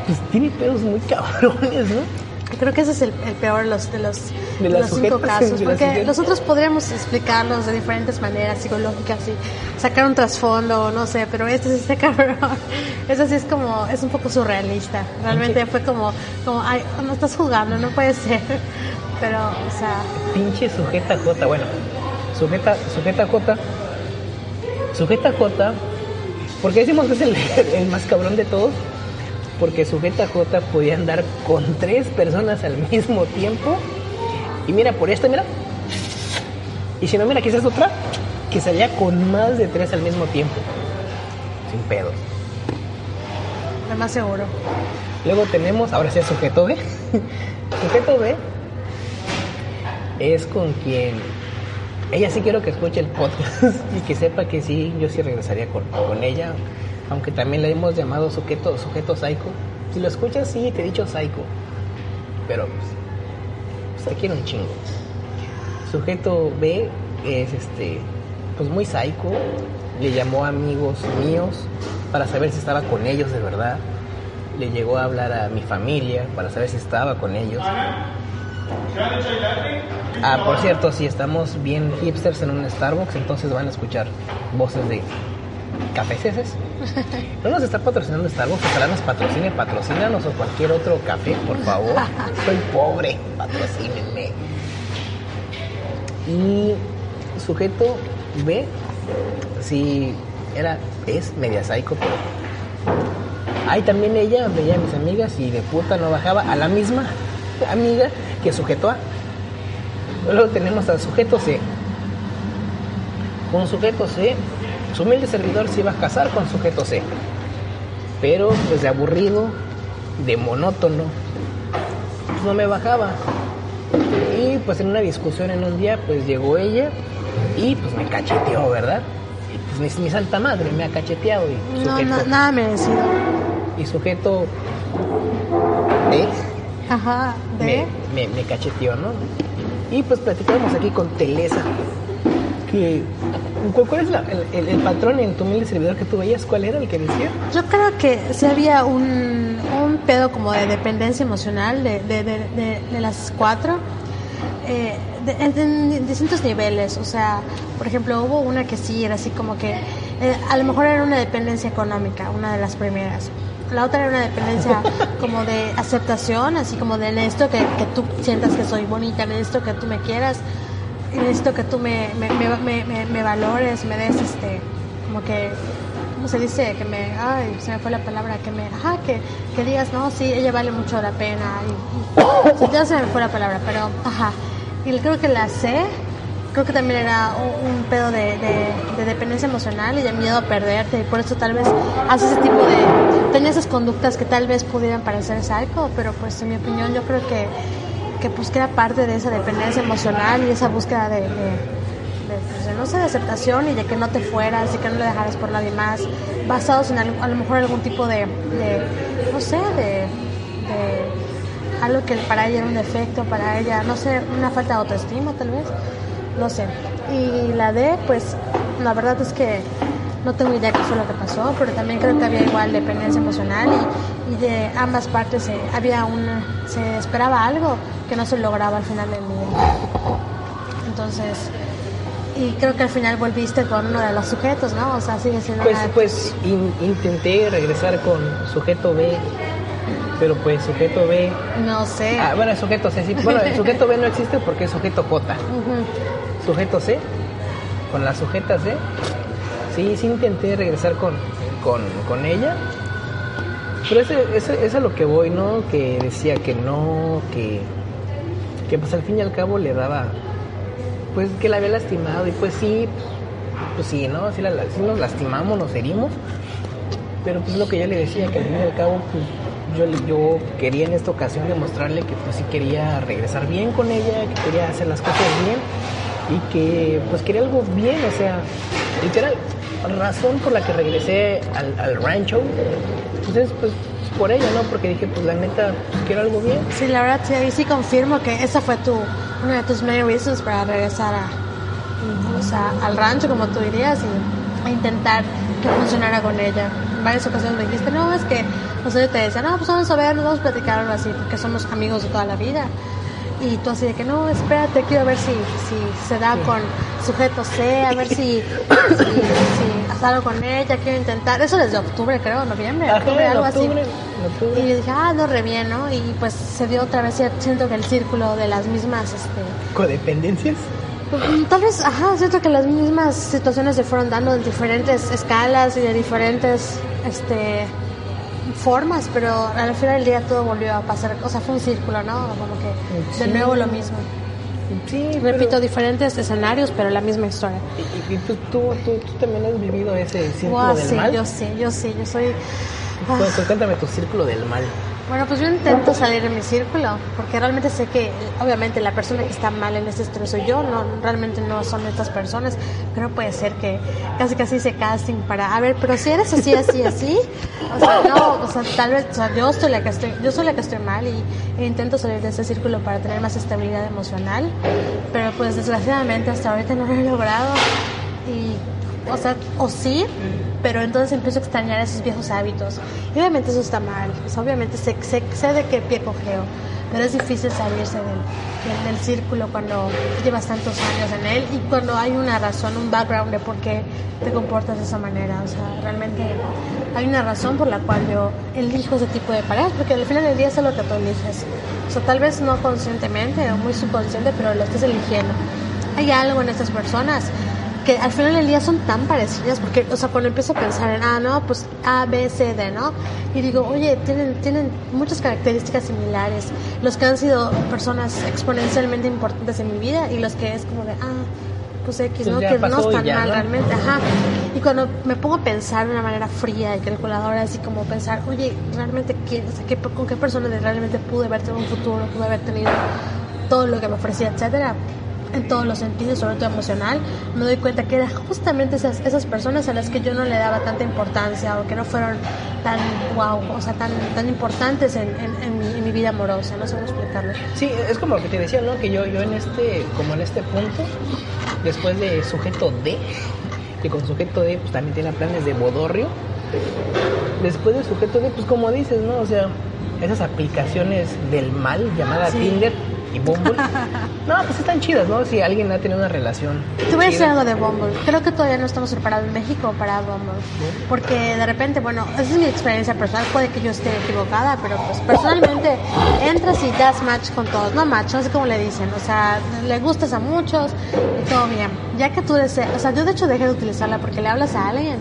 pues tiene pedos muy cabrones, ¿no? Creo que ese es el, el peor de los, de los, De cinco casos, porque nosotros podríamos explicarlos de diferentes maneras psicológicas y sacar un trasfondo, no sé, pero este sí está [laughs] cabrón. Este sí es como, es un poco surrealista. Realmente fue como, como, ay, no estás jugando, no puede ser. Pero, o sea, Pinche sujeta J. Bueno, sujeta, sujeta J. Sujeta J. ¿Por qué decimos que es el, [laughs] el más cabrón de todos? Porque sujeta J podía andar con tres personas al [laughs] mismo tiempo. Y mira, por esta, mira. Y si no, mira, quizás otra que salía con más de tres al mismo tiempo. Sin pedos. lo más seguro. Luego tenemos, ahora sí, sujeto B. [laughs] sujeto B es con quien ella sí quiero que escuche el podcast [laughs] y que sepa que sí, yo sí regresaría con, con ella, aunque también le hemos llamado sujeto, sujeto psycho. Si lo escuchas, sí, te he dicho psycho, pero pues, pues quiero un chingo. Sujeto B es este, pues muy psycho, le llamó a amigos míos para saber si estaba con ellos de verdad. Le llegó a hablar a mi familia para saber si estaba con ellos. Ah, por cierto, si estamos bien hipsters en un Starbucks, entonces van a escuchar voces de cafeceses. No nos está patrocinando Starbucks, ojalá nos patrocine, patrocínanos o cualquier otro café, por favor. [laughs] Estoy pobre, patrocínenme. Y sujeto B, si era, es media psycho, pero Ahí también ella veía a mis amigas y de puta no bajaba a la misma amiga que sujeto A. Luego tenemos al sujeto C. Con sujeto C, su humilde servidor se iba a casar con sujeto C. Pero pues de aburrido, de monótono, pues, no me bajaba. Y pues en una discusión en un día, pues llegó ella y pues me cacheteó, ¿verdad? Y pues mi, mi santa madre me ha cacheteado y No, sujeto, no, nada merecido. y sujeto D Ajá, de... me, me, me cacheteó, ¿no? Y pues platicamos aquí con Telesa. Que, ¿cuál, es la- el, el- patrón en tu humilde servidor que tú veías? ¿Cuál era el que decía? Yo creo que sí había un, un pedo como de dependencia emocional de, de, de, de- de las cuatro, eh, en distintos niveles. O sea, por ejemplo, hubo una que sí era así como que eh, a lo mejor era una dependencia económica, una de las primeras. La otra era una dependencia [laughs] como de aceptación, así como de necesito que, que tú sientas que soy bonita, necesito que tú me quieras, y necesito que tú me, me, me, me- me- me valores, me des este, como que ¿cómo se dice? Que me, ay, se me fue la palabra, que me, ajá, que, que digas, no, sí, ella vale mucho la pena. Y, y- sí, ya se me fue la palabra, pero, ajá. Y creo que la C, creo que también era un, pedo de, de- de dependencia emocional y de miedo a perderte. Y por eso tal vez hace ese tipo de, tenía esas conductas que tal vez pudieran parecer psycho, pero pues en mi opinión yo creo que, que pues que era parte de esa dependencia emocional y esa búsqueda de, de- pues, no sé, de aceptación y de que no te fueras y que no le dejaras por nadie más, basados en al- a lo mejor algún tipo de, no sé, de algo que para ella era un defecto, para ella, no sé, una falta de autoestima tal vez. No sé. Y la D, pues la verdad es que no tengo idea qué fue lo que pasó, pero también creo que había igual dependencia emocional y, y de ambas partes eh, había una, se esperaba algo que no se lograba al final del día. Entonces, y creo que al final volviste con uno de los sujetos, ¿no? O sea, sigue siendo Pues, una- pues in- intenté regresar con sujeto B, pero pues sujeto B... no sé. Ah, bueno, el sujeto C sí. Bueno, el sujeto B no existe porque es sujeto J. Ujú. Sujeto C, con la sujeta C, sí, sí intenté regresar con, con, con ella. Pero ese, ese, es a lo que voy, ¿no? Que decía que no, que, que pues al fin y al cabo le daba, pues que la había lastimado y pues sí, pues sí, ¿no? Sí, la, sí nos lastimamos, nos herimos. Pero pues lo que yo le decía, que al fin y al cabo, pues yo, yo quería en esta ocasión demostrarle que pues sí quería regresar bien con ella, que quería hacer las cosas bien y que pues quería algo bien, o sea, literal, razón por la que regresé al, al rancho, pues es pues por ella, ¿no? Porque dije, pues la neta, quiero algo bien. Sí, la verdad, sí, ahí sí confirmo que esa fue tu, una de tus main reasons para regresar a, o al rancho, como tú dirías, y a intentar que funcionara con ella. En varias ocasiones me dijiste, no, es que, o sea, yo te decía, no, pues vamos a ver, vamos a platicar algo así, porque somos amigos de toda la vida. Y tú así de que, no, espérate, quiero ver si, si se da con sujeto C, a ver si, si, si algo con ella, quiero intentar. Eso desde octubre, creo, noviembre, octubre, algo octubre, así. Y yo dije, ah, no, re bien, ¿no? Y pues se dio otra vez, siento que el círculo de las mismas, este, ¿Codependencias? Mm, Tal vez, ajá, siento que las mismas situaciones se fueron dando en diferentes escalas y de diferentes este, formas, pero al final del día todo volvió a pasar, o sea, fue un círculo, ¿no? Como que de nuevo lo mismo. Sí, Repito, diferentes escenarios, pero la misma historia. Y, y tú, tú, tú, tú también has vivido ese círculo Wow, del sí, mal. yo sí, yo sí, yo soy... ah. Pues, pues, cuéntame tu círculo del mal. Bueno, pues yo intento salir de mi círculo, porque realmente sé que, obviamente, la persona que está mal en este historia soy yo, no, realmente no son estas personas, pero puede ser que casi casi se casting para, a ver, pero si eres así, así, así, o sea, no, o sea, tal vez, o sea, yo soy la que estoy, yo soy la que estoy mal y, e intento salir de ese círculo para tener más estabilidad emocional, pero pues desgraciadamente hasta ahorita no lo he logrado y o sea, o sí, pero entonces empiezo a extrañar esos viejos hábitos. Y obviamente eso está mal, sea, obviamente sé, sé, sé de qué pie cogeo, pero es difícil salirse del, del, del círculo cuando llevas tantos años en él y cuando hay una razón, un background de por qué te comportas de esa manera. O sea, realmente hay una razón por la cual yo elijo ese tipo de parejas, porque al final del día es lo que tú eliges. O sea, tal vez no conscientemente o muy subconsciente, pero lo estás eligiendo. Hay algo en estas personas que al final del día son tan parecidas, porque, o sea, cuando empiezo a pensar en, ah, no, pues A, B, C, D, ¿no? Y digo, oye, tienen, tienen muchas características similares, los que han sido personas exponencialmente importantes en mi vida y los que es como de, ah, pues X, Pues ¿no? Que no están ya, mal ¿no? realmente, ajá. Y cuando me pongo a pensar de una manera fría y calculadora, así como pensar, oye, realmente, ¿quién, o sea, ¿qué- ¿con qué persona realmente pude haber tenido un futuro, pude haber tenido todo lo que me ofrecía, etcétera? En todos los sentidos, sobre todo emocional, me doy cuenta que eran justamente esas, esas personas a las que yo no le daba tanta importancia o que no fueron tan wow, o sea, tan, tan importantes en, en- en mi, en mi vida amorosa, no sé cómo explicarlo. Sí, es como lo que te decía, ¿no? Que yo, yo en este, como en este punto, después de sujeto D, que con sujeto D pues también tiene planes de bodorrio, después de sujeto D, pues como dices, ¿no? O sea, esas aplicaciones del mal llamada Sí. Tinder y Bumble, [laughs] no, pues están chidas, ¿no? Si alguien ha tenido una relación. Te voy a decir algo de Bumble. Creo que todavía no estamos preparados en México para Bumble. Porque de repente, bueno, esa es mi experiencia personal. Puede que yo esté equivocada, pero pues personalmente entras y das match con todos. No match, no sé cómo le dicen. O sea, le gustas a muchos y todo bien. Ya que tú deseas, o sea, yo de hecho dejé de utilizarla porque le hablas a alguien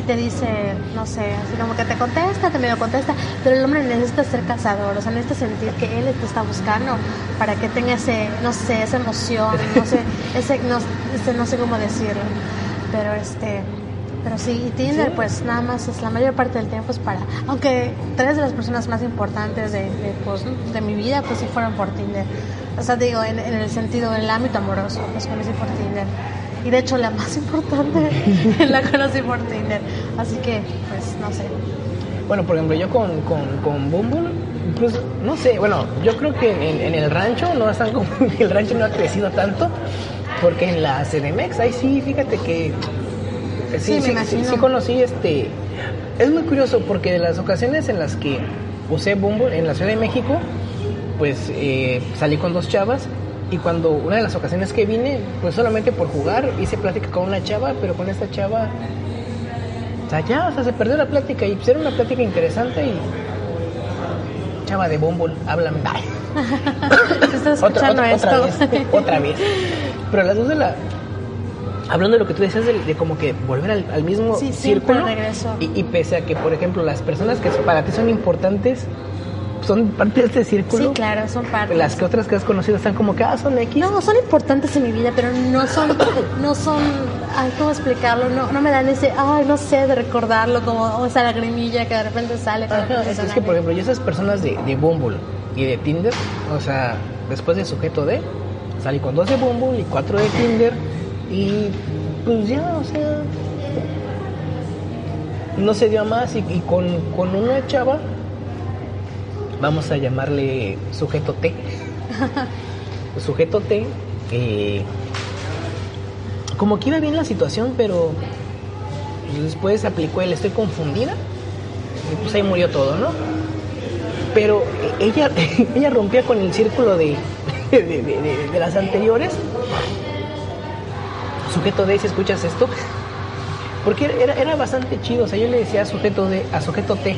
y te dice, no sé, así como que te contesta, te medio contesta, pero el hombre necesita ser cazador, o sea, necesita sentir que él te está buscando para que tenga ese, no sé, esa emoción, no sé, [laughs] ese, no, ese, no sé cómo decirlo, pero este, pero sí, y Tinder pues nada más es la mayor parte del tiempo es para, aunque tres de las personas más importantes de, de, pues, de mi vida pues sí fueron por Tinder, o sea, digo, en, en el sentido, en el ámbito amoroso, pues conocí por Tinder. Y de hecho la más [laughs] importante la conocí por Tinder. Así que, pues, no sé. Bueno, por ejemplo, yo con, con, con Bumble, pues no sé, bueno, yo creo que en, en el rancho no están como [laughs] el rancho no ha crecido tanto, Porque en la CDMX, ahí sí, fíjate que Sí, me sí, imagino. sí conocí este. Es muy curioso porque de las ocasiones en las que usé Bumble en la Ciudad de México, pues eh, salí con dos chavas y cuando una de las ocasiones que vine, pues solamente por jugar hice plática con una chava, pero con esta chava, o sea, ya, o sea, se perdió la plática y pues era una plática interesante y chava de Bumble, háblame. Ay. [laughs] ¿Te estás escuchando otra, esto? otra vez, otra vez. Pero a las dos de la. Hablando de lo que tú decías de, de como que volver al, al mismo Sí, círculo. Y, y pese a que, por ejemplo, las personas que para ti son importantes son parte de este círculo. Sí, claro, son parte. Las que otras que has conocido están como que, ah, son X. No, son importantes en mi vida, pero no son, [laughs] no son, ay, ¿cómo explicarlo? No, no me dan ese, ay, no sé, de recordarlo, como o esa lagrimilla que de repente sale. Ajá, es, que, por ejemplo, yo esas personas de, de Bumble y de Tinder, o sea, después de sujeto de, salí con dos de Bumble y cuatro de Tinder y pues ya, o sea, no se dio a más y, y con, con una chava, vamos a llamarle sujeto T, [laughs] sujeto T, eh, como que iba bien la situación, pero después aplicó el estoy confundida y pues ahí murió todo, ¿no? Pero ella, [laughs] ella rompía con el círculo de, [laughs] de, de- de- de las anteriores. Sujeto D, si escuchas esto, porque era, era bastante chido. O sea, yo le decía a sujeto D, a sujeto T,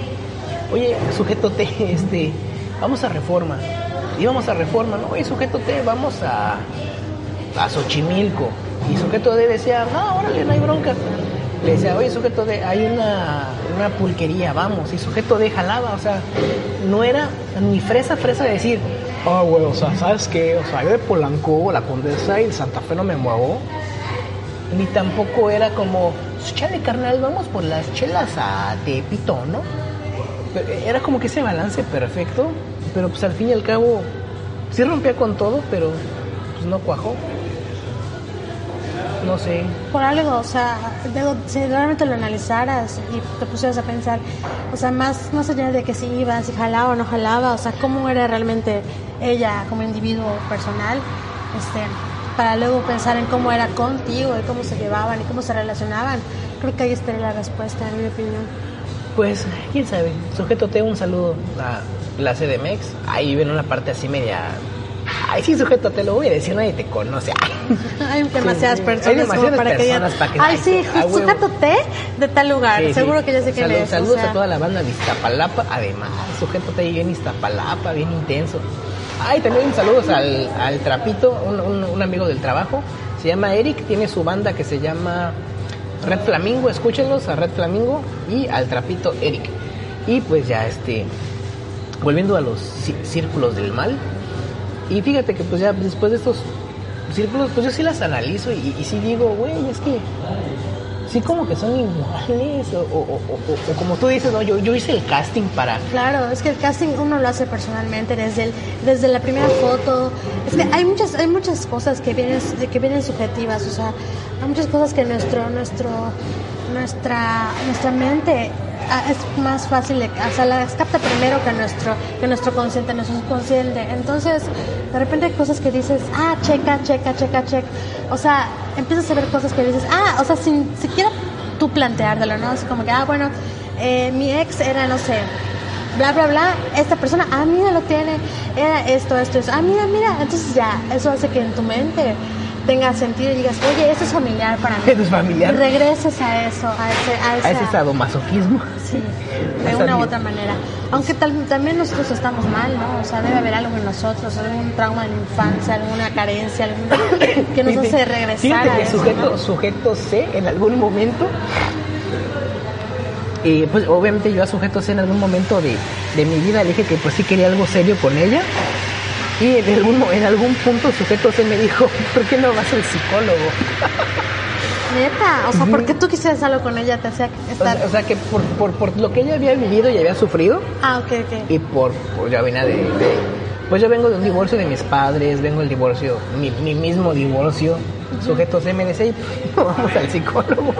oye, sujeto T, este, vamos a reforma. Íbamos a reforma, ¿no? Oye, sujeto T, vamos a, a Xochimilco. Y sujeto D decía, no, órale, no hay bronca. Le decía, oye, sujeto D, hay una, una pulquería, vamos. Y sujeto D jalaba, o sea, no era ni fresa, fresa de decir, oh, güey, o sea, ¿sabes qué? O sea, yo de Polanco, la Condesa y el Santa Fe no me muevo. Ni tampoco era como, chale, carnal, vamos por las chelas a Tepito, ¿no? Era como que ese balance perfecto, pero pues al fin y al cabo, sí rompía con todo, pero pues no cuajó. No sé. Por algo, o sea, digo, si realmente lo analizaras y te pusieras a pensar, o sea, más, más allá de que si iba, si jalaba o no jalaba, o sea, cómo era realmente ella como individuo personal, este, para luego pensar en cómo era contigo y cómo se llevaban y cómo se relacionaban, creo que ahí estaría la respuesta, en mi opinión. Pues, quién sabe. Sujeto T, un saludo a la CDMX. Ahí ven una parte así media. Ay, sí, sujeto T, lo voy a decir, nadie te conoce. [laughs] Hay demasiadas sí. personas Hay demasiadas como para que para que- ay, sí, a huevo". sujeto T de tal lugar, Sí, sí. seguro que ya sé Salud- o Saludos sea. a toda la banda de Iztapalapa. Además, sujeto T bien Iztapalapa, bien intenso. Ay, también saludos al, al Trapito, un, un- un amigo del trabajo. Se llama Eric, tiene su banda que se llama Red Flamingo. Escúchenlos a Red Flamingo y al Trapito Eric. Y pues ya, este, volviendo a los cí- círculos del mal. Y fíjate que pues ya después de estos círculos, pues yo sí las analizo y, y sí digo, güey, es que sí como que son iguales. O, o- o- o- como tú dices, no, yo, yo hice el casting para... Claro, es que el casting uno lo hace personalmente desde el, desde la primera foto. Es que hay muchas hay muchas cosas que vienen que vienen subjetivas, o sea, hay muchas cosas que nuestro nuestro nuestra nuestra mente ah, es más fácil o sea, las capta primero que nuestro que nuestro consciente, nuestro subconsciente. Entonces, de repente hay cosas que dices, "Ah, checa, checa, checa, checa." O sea, empiezas a ver cosas que dices, "Ah, o sea, sin siquiera tú planteártelo, ¿no? Así como que, ah, bueno, eh, mi ex era, no sé, bla, bla, bla, esta persona, ah, mira, lo tiene, era esto, esto, esto, ah, mira, mira, entonces ya, eso hace que en tu mente tenga sentido y digas, oye, esto es familiar para mí. Esto es familiar. Regreses a eso, a ese, a A esa- ese sadomasoquismo. Sí, de una u otra manera. Aunque tal- también nosotros estamos mal, ¿no? O sea, debe haber algo en nosotros, algún trauma de la infancia, alguna carencia, algún, [coughs] que nos hace regresar Fíjate a que eso. sujeto, ¿no? sujeto C en algún momento. Y pues obviamente yo a sujeto C en algún momento de, de mi vida le dije que pues sí quería algo serio con ella. Y en algún, en algún punto sujeto C me dijo, ¿por qué no vas al psicólogo? [laughs] Neta, o sea, ¿por qué tú quisieras algo con ella? Te hacía O estar... sea, o sea, que por, por, por lo que ella había vivido y había sufrido, Ah, ok, ok. y por, por ya venía de, de- pues yo vengo de un divorcio de mis padres, vengo del divorcio, mi, mi mismo divorcio, sujeto C me decía, "Y, no [laughs] vamos al psicólogo.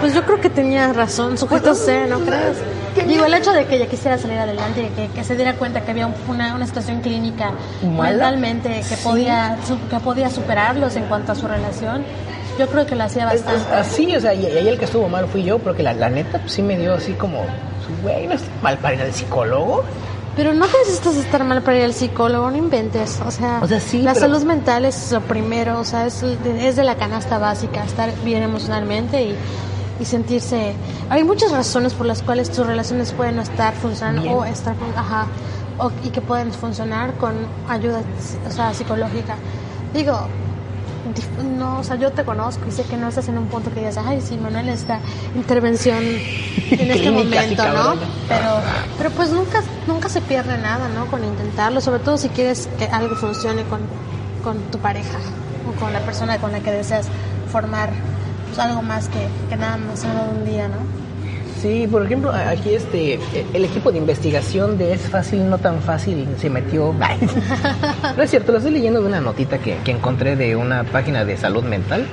Pues yo creo que tenía razón, sujeto C, ¿no crees? Digo, el hecho de que ella quisiera salir adelante, que, que se diera cuenta que había un- una, una situación clínica ¿Mala? mentalmente que Sí. podía su- que podía superarlos en cuanto a su relación, yo creo que lo hacía bastante. Así, o sea, y, y ahí el que estuvo mal fui yo, porque la, la neta pues, sí me dio así como, güey, no está mal para ir al psicólogo. Pero no necesitas estar mal para ir al psicólogo, no inventes. O sea, O sea, sí, la pero- salud mental es lo primero, o sea, es, de- es de la canasta básica, estar bien emocionalmente y, y sentirse... Hay muchas razones por las cuales tus relaciones pueden no estar funcionando Bien. o estar... Ajá, o- y que pueden funcionar con ayuda o sea, psicológica. Digo, no, o sea, yo te conozco y sé que no estás en un punto que digas, ay, sí, Manuel, esta intervención en este momento, ¿no? Pero, pero pues nunca, nunca se pierde nada, ¿no? Con intentarlo, sobre todo si quieres que algo funcione con, con tu pareja o con la persona con la que deseas formar pues, algo más que, que nada más solo un día, ¿no? Sí, por ejemplo, aquí este, el equipo de investigación de Es Fácil, No Tan Fácil se metió... [laughs] No es cierto, lo estoy leyendo de una notita que, que encontré de una página de salud mental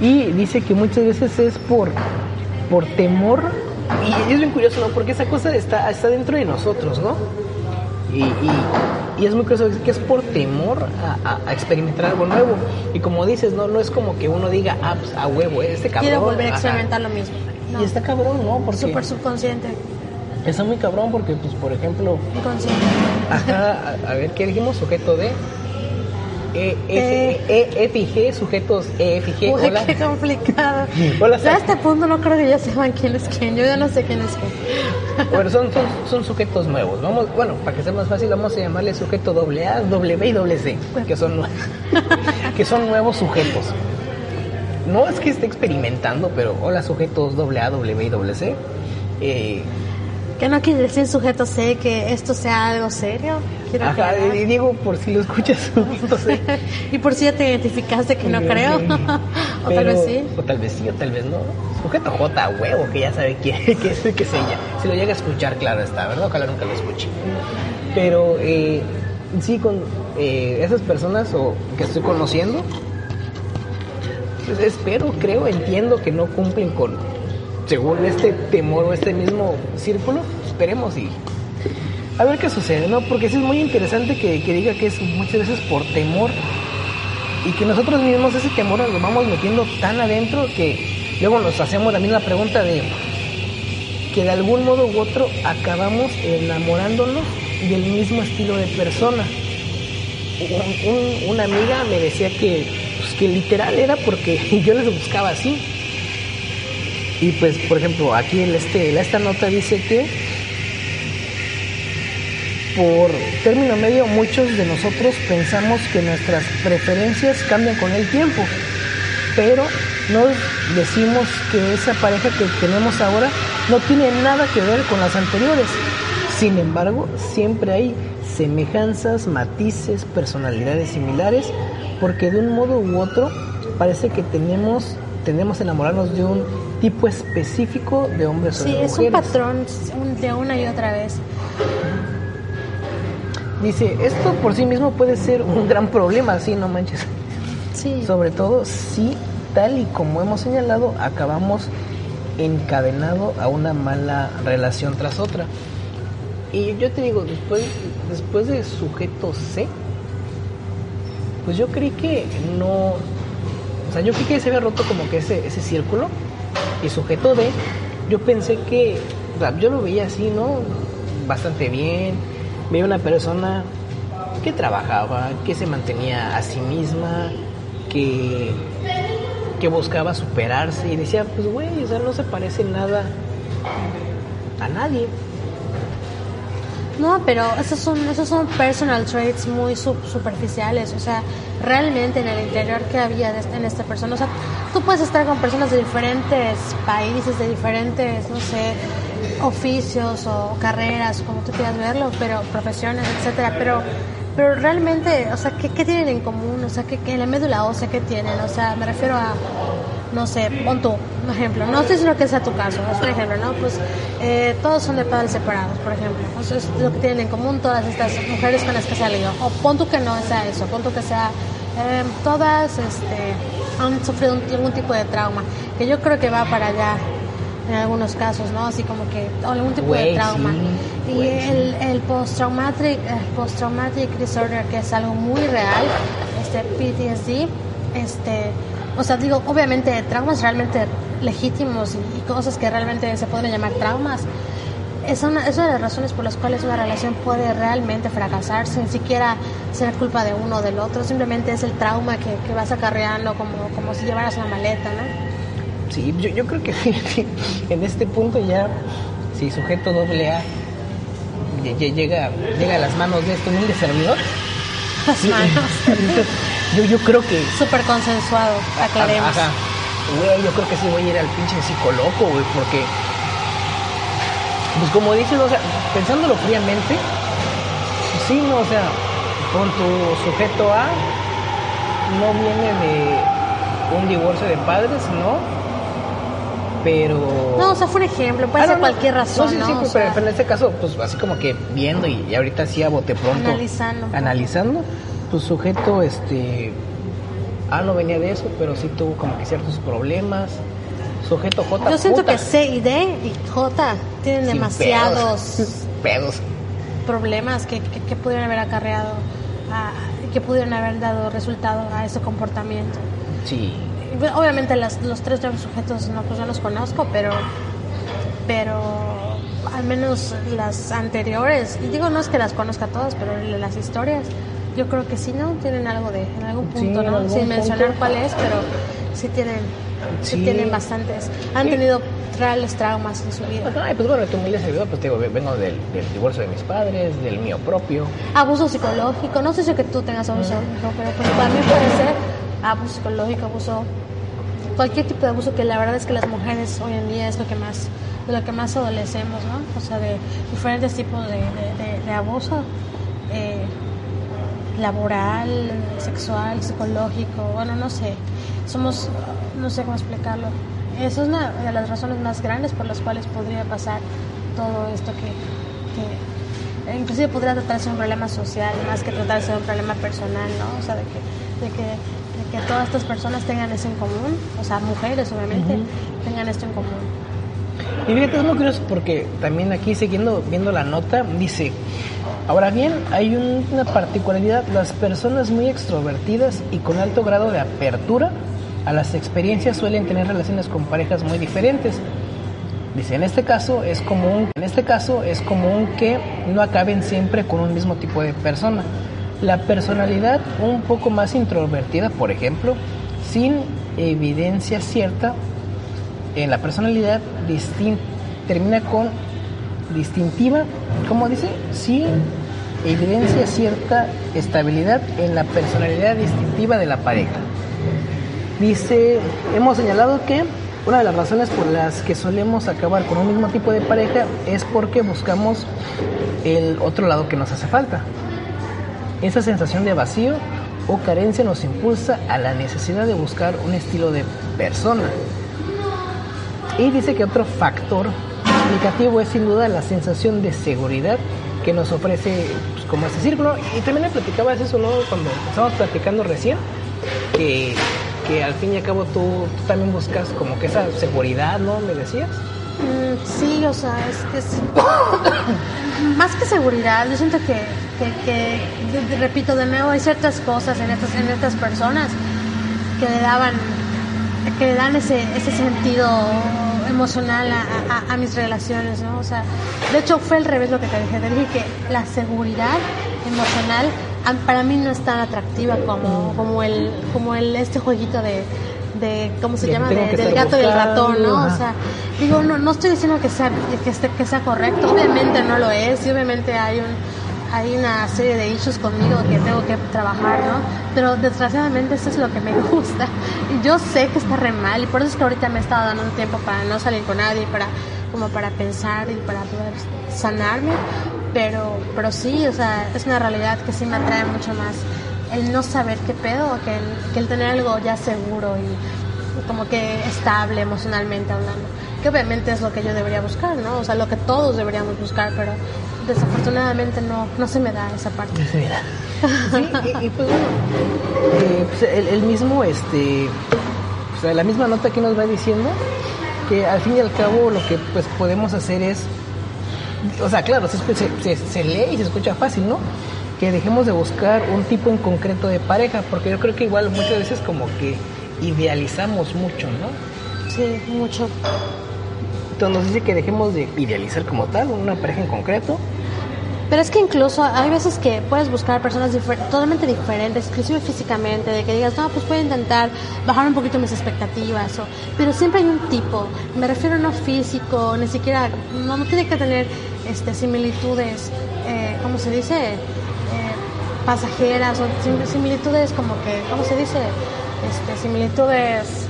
y dice que muchas veces es por, por temor y es bien curioso, ¿no? Porque esa cosa está, está dentro de nosotros, ¿no? Y, y- y es muy curioso que es por temor a, a- a experimentar algo nuevo. Y como dices, no, no es como que uno diga, ah, pues, a huevo, este cabrón. Quiero volver a ajá". experimentar lo mismo. No. Y está cabrón, ¿no? Porque Súper subconsciente, está muy cabrón porque, pues, por ejemplo, inconsciente. ajá, a, a ver, ¿qué dijimos? Sujeto de E, F, E, F y G, sujetos E, F y G. Uy, Hola. qué complicado. [laughs] Hola, ya a este punto no creo que ya sepan quién es quién. Yo ya no sé quién es quién. [laughs] Bueno, son, son, son sujetos nuevos. Vamos, bueno, para que sea más fácil, vamos a llamarle sujeto doble A, doble B y doble C, que son, [laughs] que son nuevos sujetos. No es que esté experimentando, pero hola sujetos doble A, doble B y doble C. Eh, Que no quiere decir sujeto C que esto sea algo serio. Quiero ajá, y digo por si lo escuchas [laughs] sujeto C. [laughs] y por si ya te identificaste que no creo. [laughs] o tal vez sí. O tal vez sí, o tal vez no. Sujeto J, huevo, que ya sabe quién que es, que es ella. Si lo llega a escuchar, claro está, ¿verdad? Ojalá nunca lo escuche. Pero eh, sí, con eh, esas personas o que estoy conociendo, espero, creo, entiendo que no cumplen con, según este temor o este mismo círculo, esperemos y a ver qué sucede, ¿no? Porque sí es muy interesante que, diga que es muchas veces por temor y que nosotros mismos ese temor lo vamos metiendo tan adentro que luego nos hacemos la misma pregunta de que de algún modo u otro acabamos enamorándonos del mismo estilo de persona. Un- un- una amiga me decía que, pues, que literal era porque [laughs] yo les buscaba así. Y pues, por ejemplo, aquí en este, esta nota dice que por término medio, muchos de nosotros pensamos que nuestras preferencias cambian con el tiempo, pero no decimos que esa pareja que tenemos ahora no tiene nada que ver con las anteriores. Sin embargo, siempre hay semejanzas, matices, personalidades similares, porque de un modo u otro parece que tenemos tenemos enamorarnos de un tipo específico de hombres o Sí, de es un mujeres. patrón de una y otra vez. Dice, esto por sí mismo puede ser un gran problema, sí, no manches. Sí. Sobre todo si, tal y como hemos señalado, acabamos encadenado a una mala relación tras otra. Y yo te digo, después, después de sujeto C, pues yo creí que no, o sea, yo creí que se había roto como que ese, ese círculo. Y sujeto D, yo pensé que, o sea, yo lo veía así, ¿no? Bastante bien. Veía una persona que trabajaba, que se mantenía a sí misma, que, que buscaba superarse y decía, pues güey, o sea, no se parece nada a nadie. No, pero esos son, esos son personal traits muy sub- superficiales, o sea, realmente en el interior que había de este- en esta persona, o sea, tú puedes estar con personas de diferentes países, de diferentes, no sé, oficios o carreras, como tú quieras verlo, pero profesiones, etcétera, pero pero realmente, o sea, ¿qué, qué tienen en común? O sea, ¿qué, qué en la médula ósea qué tienen? O sea, me refiero a no sé, pon tú, un ejemplo, no estoy diciendo que sea tu caso, es un ejemplo, ¿no? Pues eh, todos son de padres separados, por ejemplo, eso es lo que tienen en común todas estas mujeres con las que he salido, o pon tú que no sea eso, pon tú que sea eh, todas este, han sufrido un- algún tipo de trauma, que yo creo que va para allá en algunos casos, ¿no? Así como que algún tipo de trauma. sí, y el, el post-traumatic, el post-traumatic disorder, que es algo muy real, este PTSD, este, o sea, digo, obviamente traumas realmente legítimos y, cosas que realmente se pueden llamar traumas. Es una, es una de las razones por las cuales una relación puede realmente fracasar sin siquiera ser culpa de uno o del otro. Simplemente es el trauma que, que vas acarreando como, como si llevaras una maleta, ¿no? Sí, yo, yo creo que [laughs] en este punto ya, si sujeto doble A lle- lle- llega, llega a las manos de este humilde servidor, Las manos. [laughs] yo, yo creo que... Súper consensuado, aclaremos. Ajá. Güey, yo creo que sí voy a ir al pinche psicólogo, güey, porque... Pues como dices, o sea, pensándolo fríamente, sí, no, o sea, con tu sujeto A no viene de un divorcio de padres, ¿no? Pero... No, o sea, fue un ejemplo, puede Ah, ser no, cualquier razón, No, sí, ¿no? sí, O pero, sea, pero en este caso, pues así como que viendo y, y ahorita sí a bote pronto. Analizando. Analizando, tu sujeto, este. Ah, no venía de eso, pero sí tuvo como que ciertos problemas. Sujeto J. Yo siento que C y D y J tienen sin demasiados pedos. [laughs] pedos. problemas que, que, que pudieron haber acarreado, a- que pudieron haber dado resultado a ese comportamiento. Sí. Bueno, Obviamente las- los tres sujetos no, pues no los conozco, pero, pero al menos las anteriores, y digo no es que las conozca todas, pero las historias, yo creo que sí, ¿no? Tienen algo de, en algún punto, ¿no? algún Sin mencionar punto. cuál es, pero sí tienen, sí. Sí. tienen bastantes. Han Sí. tenido reales traumas en su vida. Ay, pues bueno, tu humilde servidor, pues te digo, vengo del, del divorcio de mis padres, del mío propio. Abuso psicológico, no sé si que tú tengas abuso psicológico, pero pues también puede ser abuso psicológico, abuso, cualquier tipo de abuso que la verdad es que las mujeres hoy en día es lo que más, de lo que más adolecemos, ¿no? O sea, de diferentes tipos de, de- de- de abuso, eh, laboral, sexual, psicológico, bueno, no sé, somos, no sé cómo explicarlo. Esa es una de las razones más grandes por las cuales podría pasar todo esto que, que inclusive podría tratarse de un problema social más que tratarse de un problema personal, ¿no? O sea, de que, de que, de que todas estas personas tengan eso en común, o sea, mujeres obviamente, tengan esto en común. Y fíjate, es muy curioso porque también aquí siguiendo viendo la nota, dice, ahora bien, hay un- una particularidad, las personas muy extrovertidas y con alto grado de apertura a las experiencias suelen tener relaciones con parejas muy diferentes. Dice, en este caso es común, en este caso es común que no acaben siempre con un mismo tipo de persona. La personalidad un poco más introvertida, por ejemplo, sin evidencia cierta en la personalidad distin- termina con distintiva, ¿cómo dice? Sin evidencia cierta estabilidad en la personalidad distintiva de la pareja. Dice, hemos señalado que una de las razones por las que solemos acabar con un mismo tipo de pareja es porque buscamos el otro lado que nos hace falta. Esa sensación de vacío o carencia nos impulsa a la necesidad de buscar un estilo de persona. Y dice que otro factor significativo es sin duda la sensación de seguridad que nos ofrece pues, como ese círculo. Y también me platicabas eso, ¿no? Cuando estábamos platicando recién, que, que al fin y al cabo tú, también buscas como que esa seguridad, ¿no? Me decías. Mm, sí, o sea, es que es [coughs] más que seguridad, yo siento que, que, que, repito de nuevo, hay ciertas cosas en estas, en estas personas que le daban, que le dan ese, ese sentido emocional a, a- a mis relaciones, ¿no? O sea, de hecho fue al revés lo que te dije, te dije que la seguridad emocional para mí no es tan atractiva como, como el, como el este jueguito de, de ¿cómo se llama? De- del gato y el ratón, ¿no? O sea, digo, no, no estoy diciendo que sea, que, esté- que sea correcto, obviamente no lo es, y obviamente hay un hay una serie de issues conmigo que tengo que trabajar, ¿no? Pero desgraciadamente eso es lo que me [laughs] gusta. Y yo sé que está re mal, y por eso es que ahorita me he estado dando un tiempo para no salir con nadie, para como para pensar y para poder sanarme. Pero, pero sí, o sea, es una realidad que sí me atrae mucho más el no saber qué pedo que el, que el tener algo ya seguro y, como que estable emocionalmente hablando. Que obviamente es lo que yo debería buscar, ¿no? O sea, lo que todos deberíamos buscar, pero desafortunadamente no, no se me da esa parte. [laughs] Sí, y, y pues bueno, eh, pues el, el mismo, este, o sea, la misma nota que nos va diciendo que al fin y al cabo lo que pues podemos hacer es, o sea, claro, se, se, se- se lee y se escucha fácil, ¿no? Que dejemos de buscar un tipo en concreto de pareja, porque yo creo que igual muchas veces como que idealizamos mucho, ¿no? Sí, mucho. Entonces nos dice que dejemos de idealizar como tal una pareja en concreto. Pero es que incluso hay veces que puedes buscar personas difer- totalmente diferentes, inclusive físicamente, de que digas, no, pues voy a intentar bajar un poquito mis expectativas, o, pero siempre hay un tipo, me refiero no físico, ni siquiera, no, no tiene que tener este, similitudes, eh, ¿cómo se dice? Eh, pasajeras o sim- similitudes como que, ¿cómo se dice? Este, similitudes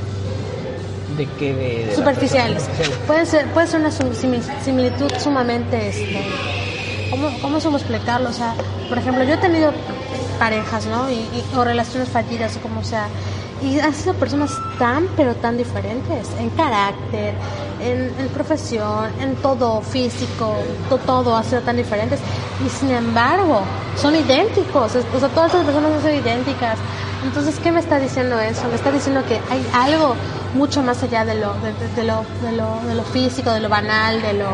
De que de, superficiales. Puede ser, puede ser una similitud sumamente, este, ¿cómo, ¿cómo suelo explicarlo? O sea, por ejemplo, yo he tenido parejas, ¿no? Y, y- o relaciones fallidas, o como sea. Y han sido personas tan, pero tan diferentes en carácter, en, en profesión, en todo físico, to- todo ha sido tan diferentes. Y sin embargo, son idénticos. O sea, todas esas personas son idénticas. Entonces, ¿qué me está diciendo eso? Me está diciendo que hay algo mucho más allá de lo, de, de- de lo, de lo, de lo físico, de lo banal, de lo,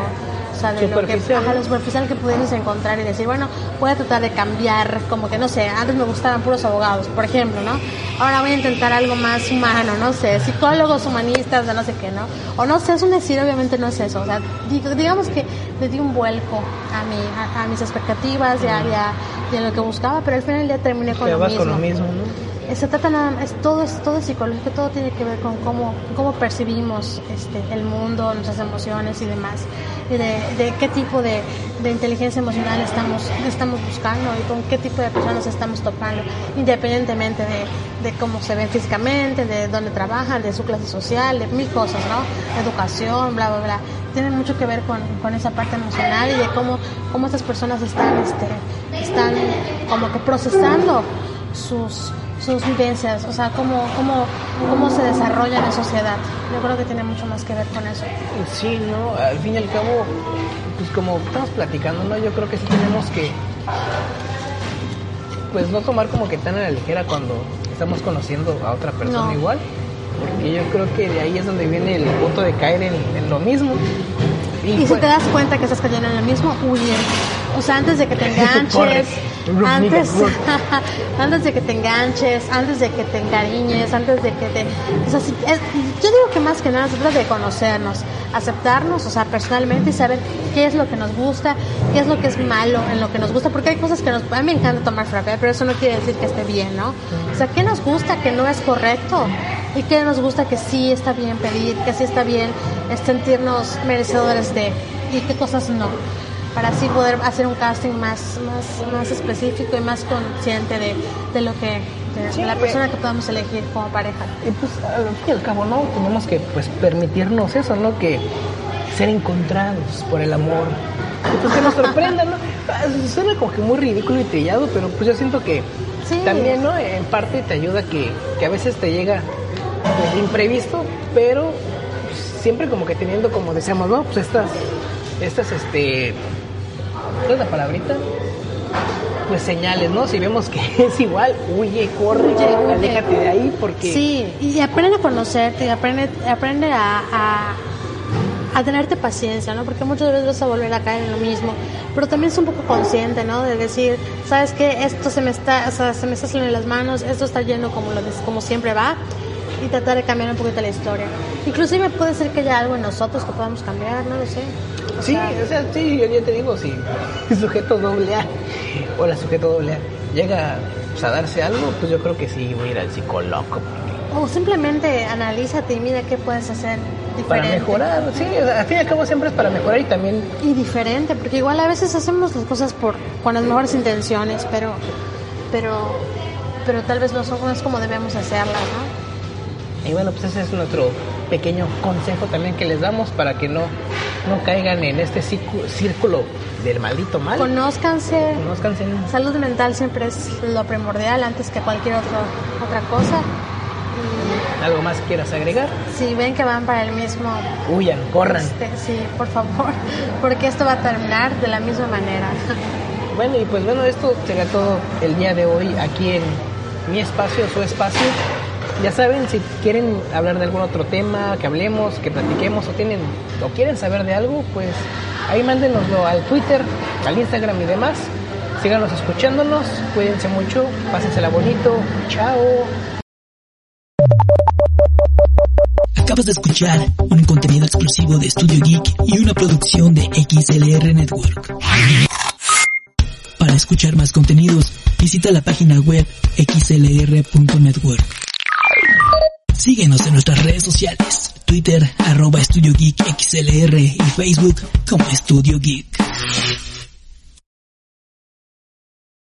sea, de lo que, ajá, lo superficial que pudieses encontrar y decir, bueno, voy a tratar de cambiar, como que no sé, antes me gustaban puros abogados, por ejemplo, ¿no? Ahora voy a intentar algo más humano, no sé, psicólogos humanistas, de no sé qué, ¿no? O no sé, es un decir, obviamente no es eso, o sea, digamos que le di un vuelco a, mi, a, a mis expectativas y a, y a- y a lo que buscaba, pero al final día terminé con lo mismo. con lo mismo, ¿no? Se trata nada es todo es todo psicológico, todo tiene que ver con cómo, cómo percibimos este, el mundo, nuestras emociones y demás, y de, de qué tipo de, de inteligencia emocional estamos, estamos buscando y con qué tipo de personas estamos topando, independientemente de, de cómo se ven físicamente, de dónde trabajan, de su clase social, de mil cosas, ¿no? Educación, bla, bla, bla. Tiene mucho que ver con, con esa parte emocional y de cómo, cómo estas personas están, este, están como que procesando sus, sus vivencias, o sea, cómo, cómo, cómo se desarrollan en sociedad. Yo creo que tiene mucho más que ver con eso. Sí, ¿no? Al fin y al cabo, pues como estamos platicando, ¿no? Yo creo que sí tenemos que, pues no tomar como que tan a la ligera cuando estamos conociendo a otra persona No. igual, porque yo creo que de ahí es donde viene el punto de caer en, en lo mismo. Y, si pues- te das cuenta que estás cayendo en lo mismo, huye. O sea, antes de que te [laughs] enganches, antes, [laughs] antes de que te enganches, antes de que te encariñes, antes de que te... o sea, si- es- yo digo que más que nada se trata de conocernos, aceptarnos, o sea, personalmente y saber qué es lo que nos gusta, qué es lo que es malo en lo que nos gusta, porque hay cosas que nos... A mí me encanta tomar frappé, pero eso no quiere decir que esté bien, ¿no? O sea, qué nos gusta que no es correcto y qué nos gusta que sí está bien pedir, que sí está bien es sentirnos merecedores de y qué cosas no para así poder hacer un casting más más, más específico y más consciente de, de lo que de, Sí, la me- persona que podamos elegir como pareja Y pues al fin y al cabo, ¿no? Tenemos que pues permitirnos eso, ¿no? Que ser encontrados por el amor. Y pues que nos sorprenda, ¿no? [laughs] Suena como que muy ridículo y trillado, pero pues yo siento que Sí. también, ¿no? En parte te ayuda que, que a veces te llega pues, imprevisto, pero pues, siempre como que teniendo, como decíamos, ¿no? Pues estas, estas, este, ¿cuál es la palabrita? Pues señales, ¿no? Si vemos que [laughs] es igual, huye, corre, Huye, huye. aléjate de ahí porque... sí y aprende a conocerte aprende aprende a, a a tenerte paciencia, ¿no? Porque muchas veces vas a volver a caer en lo mismo, pero también es un poco consciente, ¿no? De decir, ¿sabes qué? Esto se me está, o sea, se me está saliendo de las manos, esto está yendo como lo como siempre va y tratar de cambiar un poquito la historia. Inclusive puede ser que haya algo en nosotros que podamos cambiar, no lo sé. Sí, o sea, sí, yo ya te digo, si el sujeto doble A o la sujeto doble A llega pues, a darse algo, pues yo creo que sí voy a ir al psicólogo o simplemente analízate y mira qué puedes hacer para diferente. mejorar, sí, o sea, al fin y al cabo siempre es para mejorar y también y diferente, porque igual a veces hacemos las cosas por con las mejores intenciones, pero pero pero tal vez no son no es como debemos hacerlas, ¿no? y bueno, pues ese es nuestro pequeño consejo también que les damos para que no no caigan en este círculo, del maldito mal. Conózcanse. Conózcanse. Salud mental siempre es lo primordial antes que cualquier otro, otra cosa. ¿Algo más quieras agregar? Si ven que van para el mismo, Huyan, corran. este, sí, por favor, [laughs] porque esto va a terminar de la misma manera. Bueno, y pues bueno, esto será todo el día de hoy aquí en mi espacio, su espacio. Ya saben, si quieren hablar de algún otro tema, que hablemos, que platiquemos o tienen o quieren saber de algo, pues ahí mándenoslo al Twitter, al Instagram y demás. Síganos escuchándonos, cuídense mucho, pásensela bonito, chao. Acabas de escuchar un contenido exclusivo de Studio Geek y una producción de XLR Network. Para escuchar más contenidos, visita la página web xlr.network. Síguenos en nuestras redes sociales, Twitter, arroba Estudio Geek XLR y Facebook como Estudio Geek.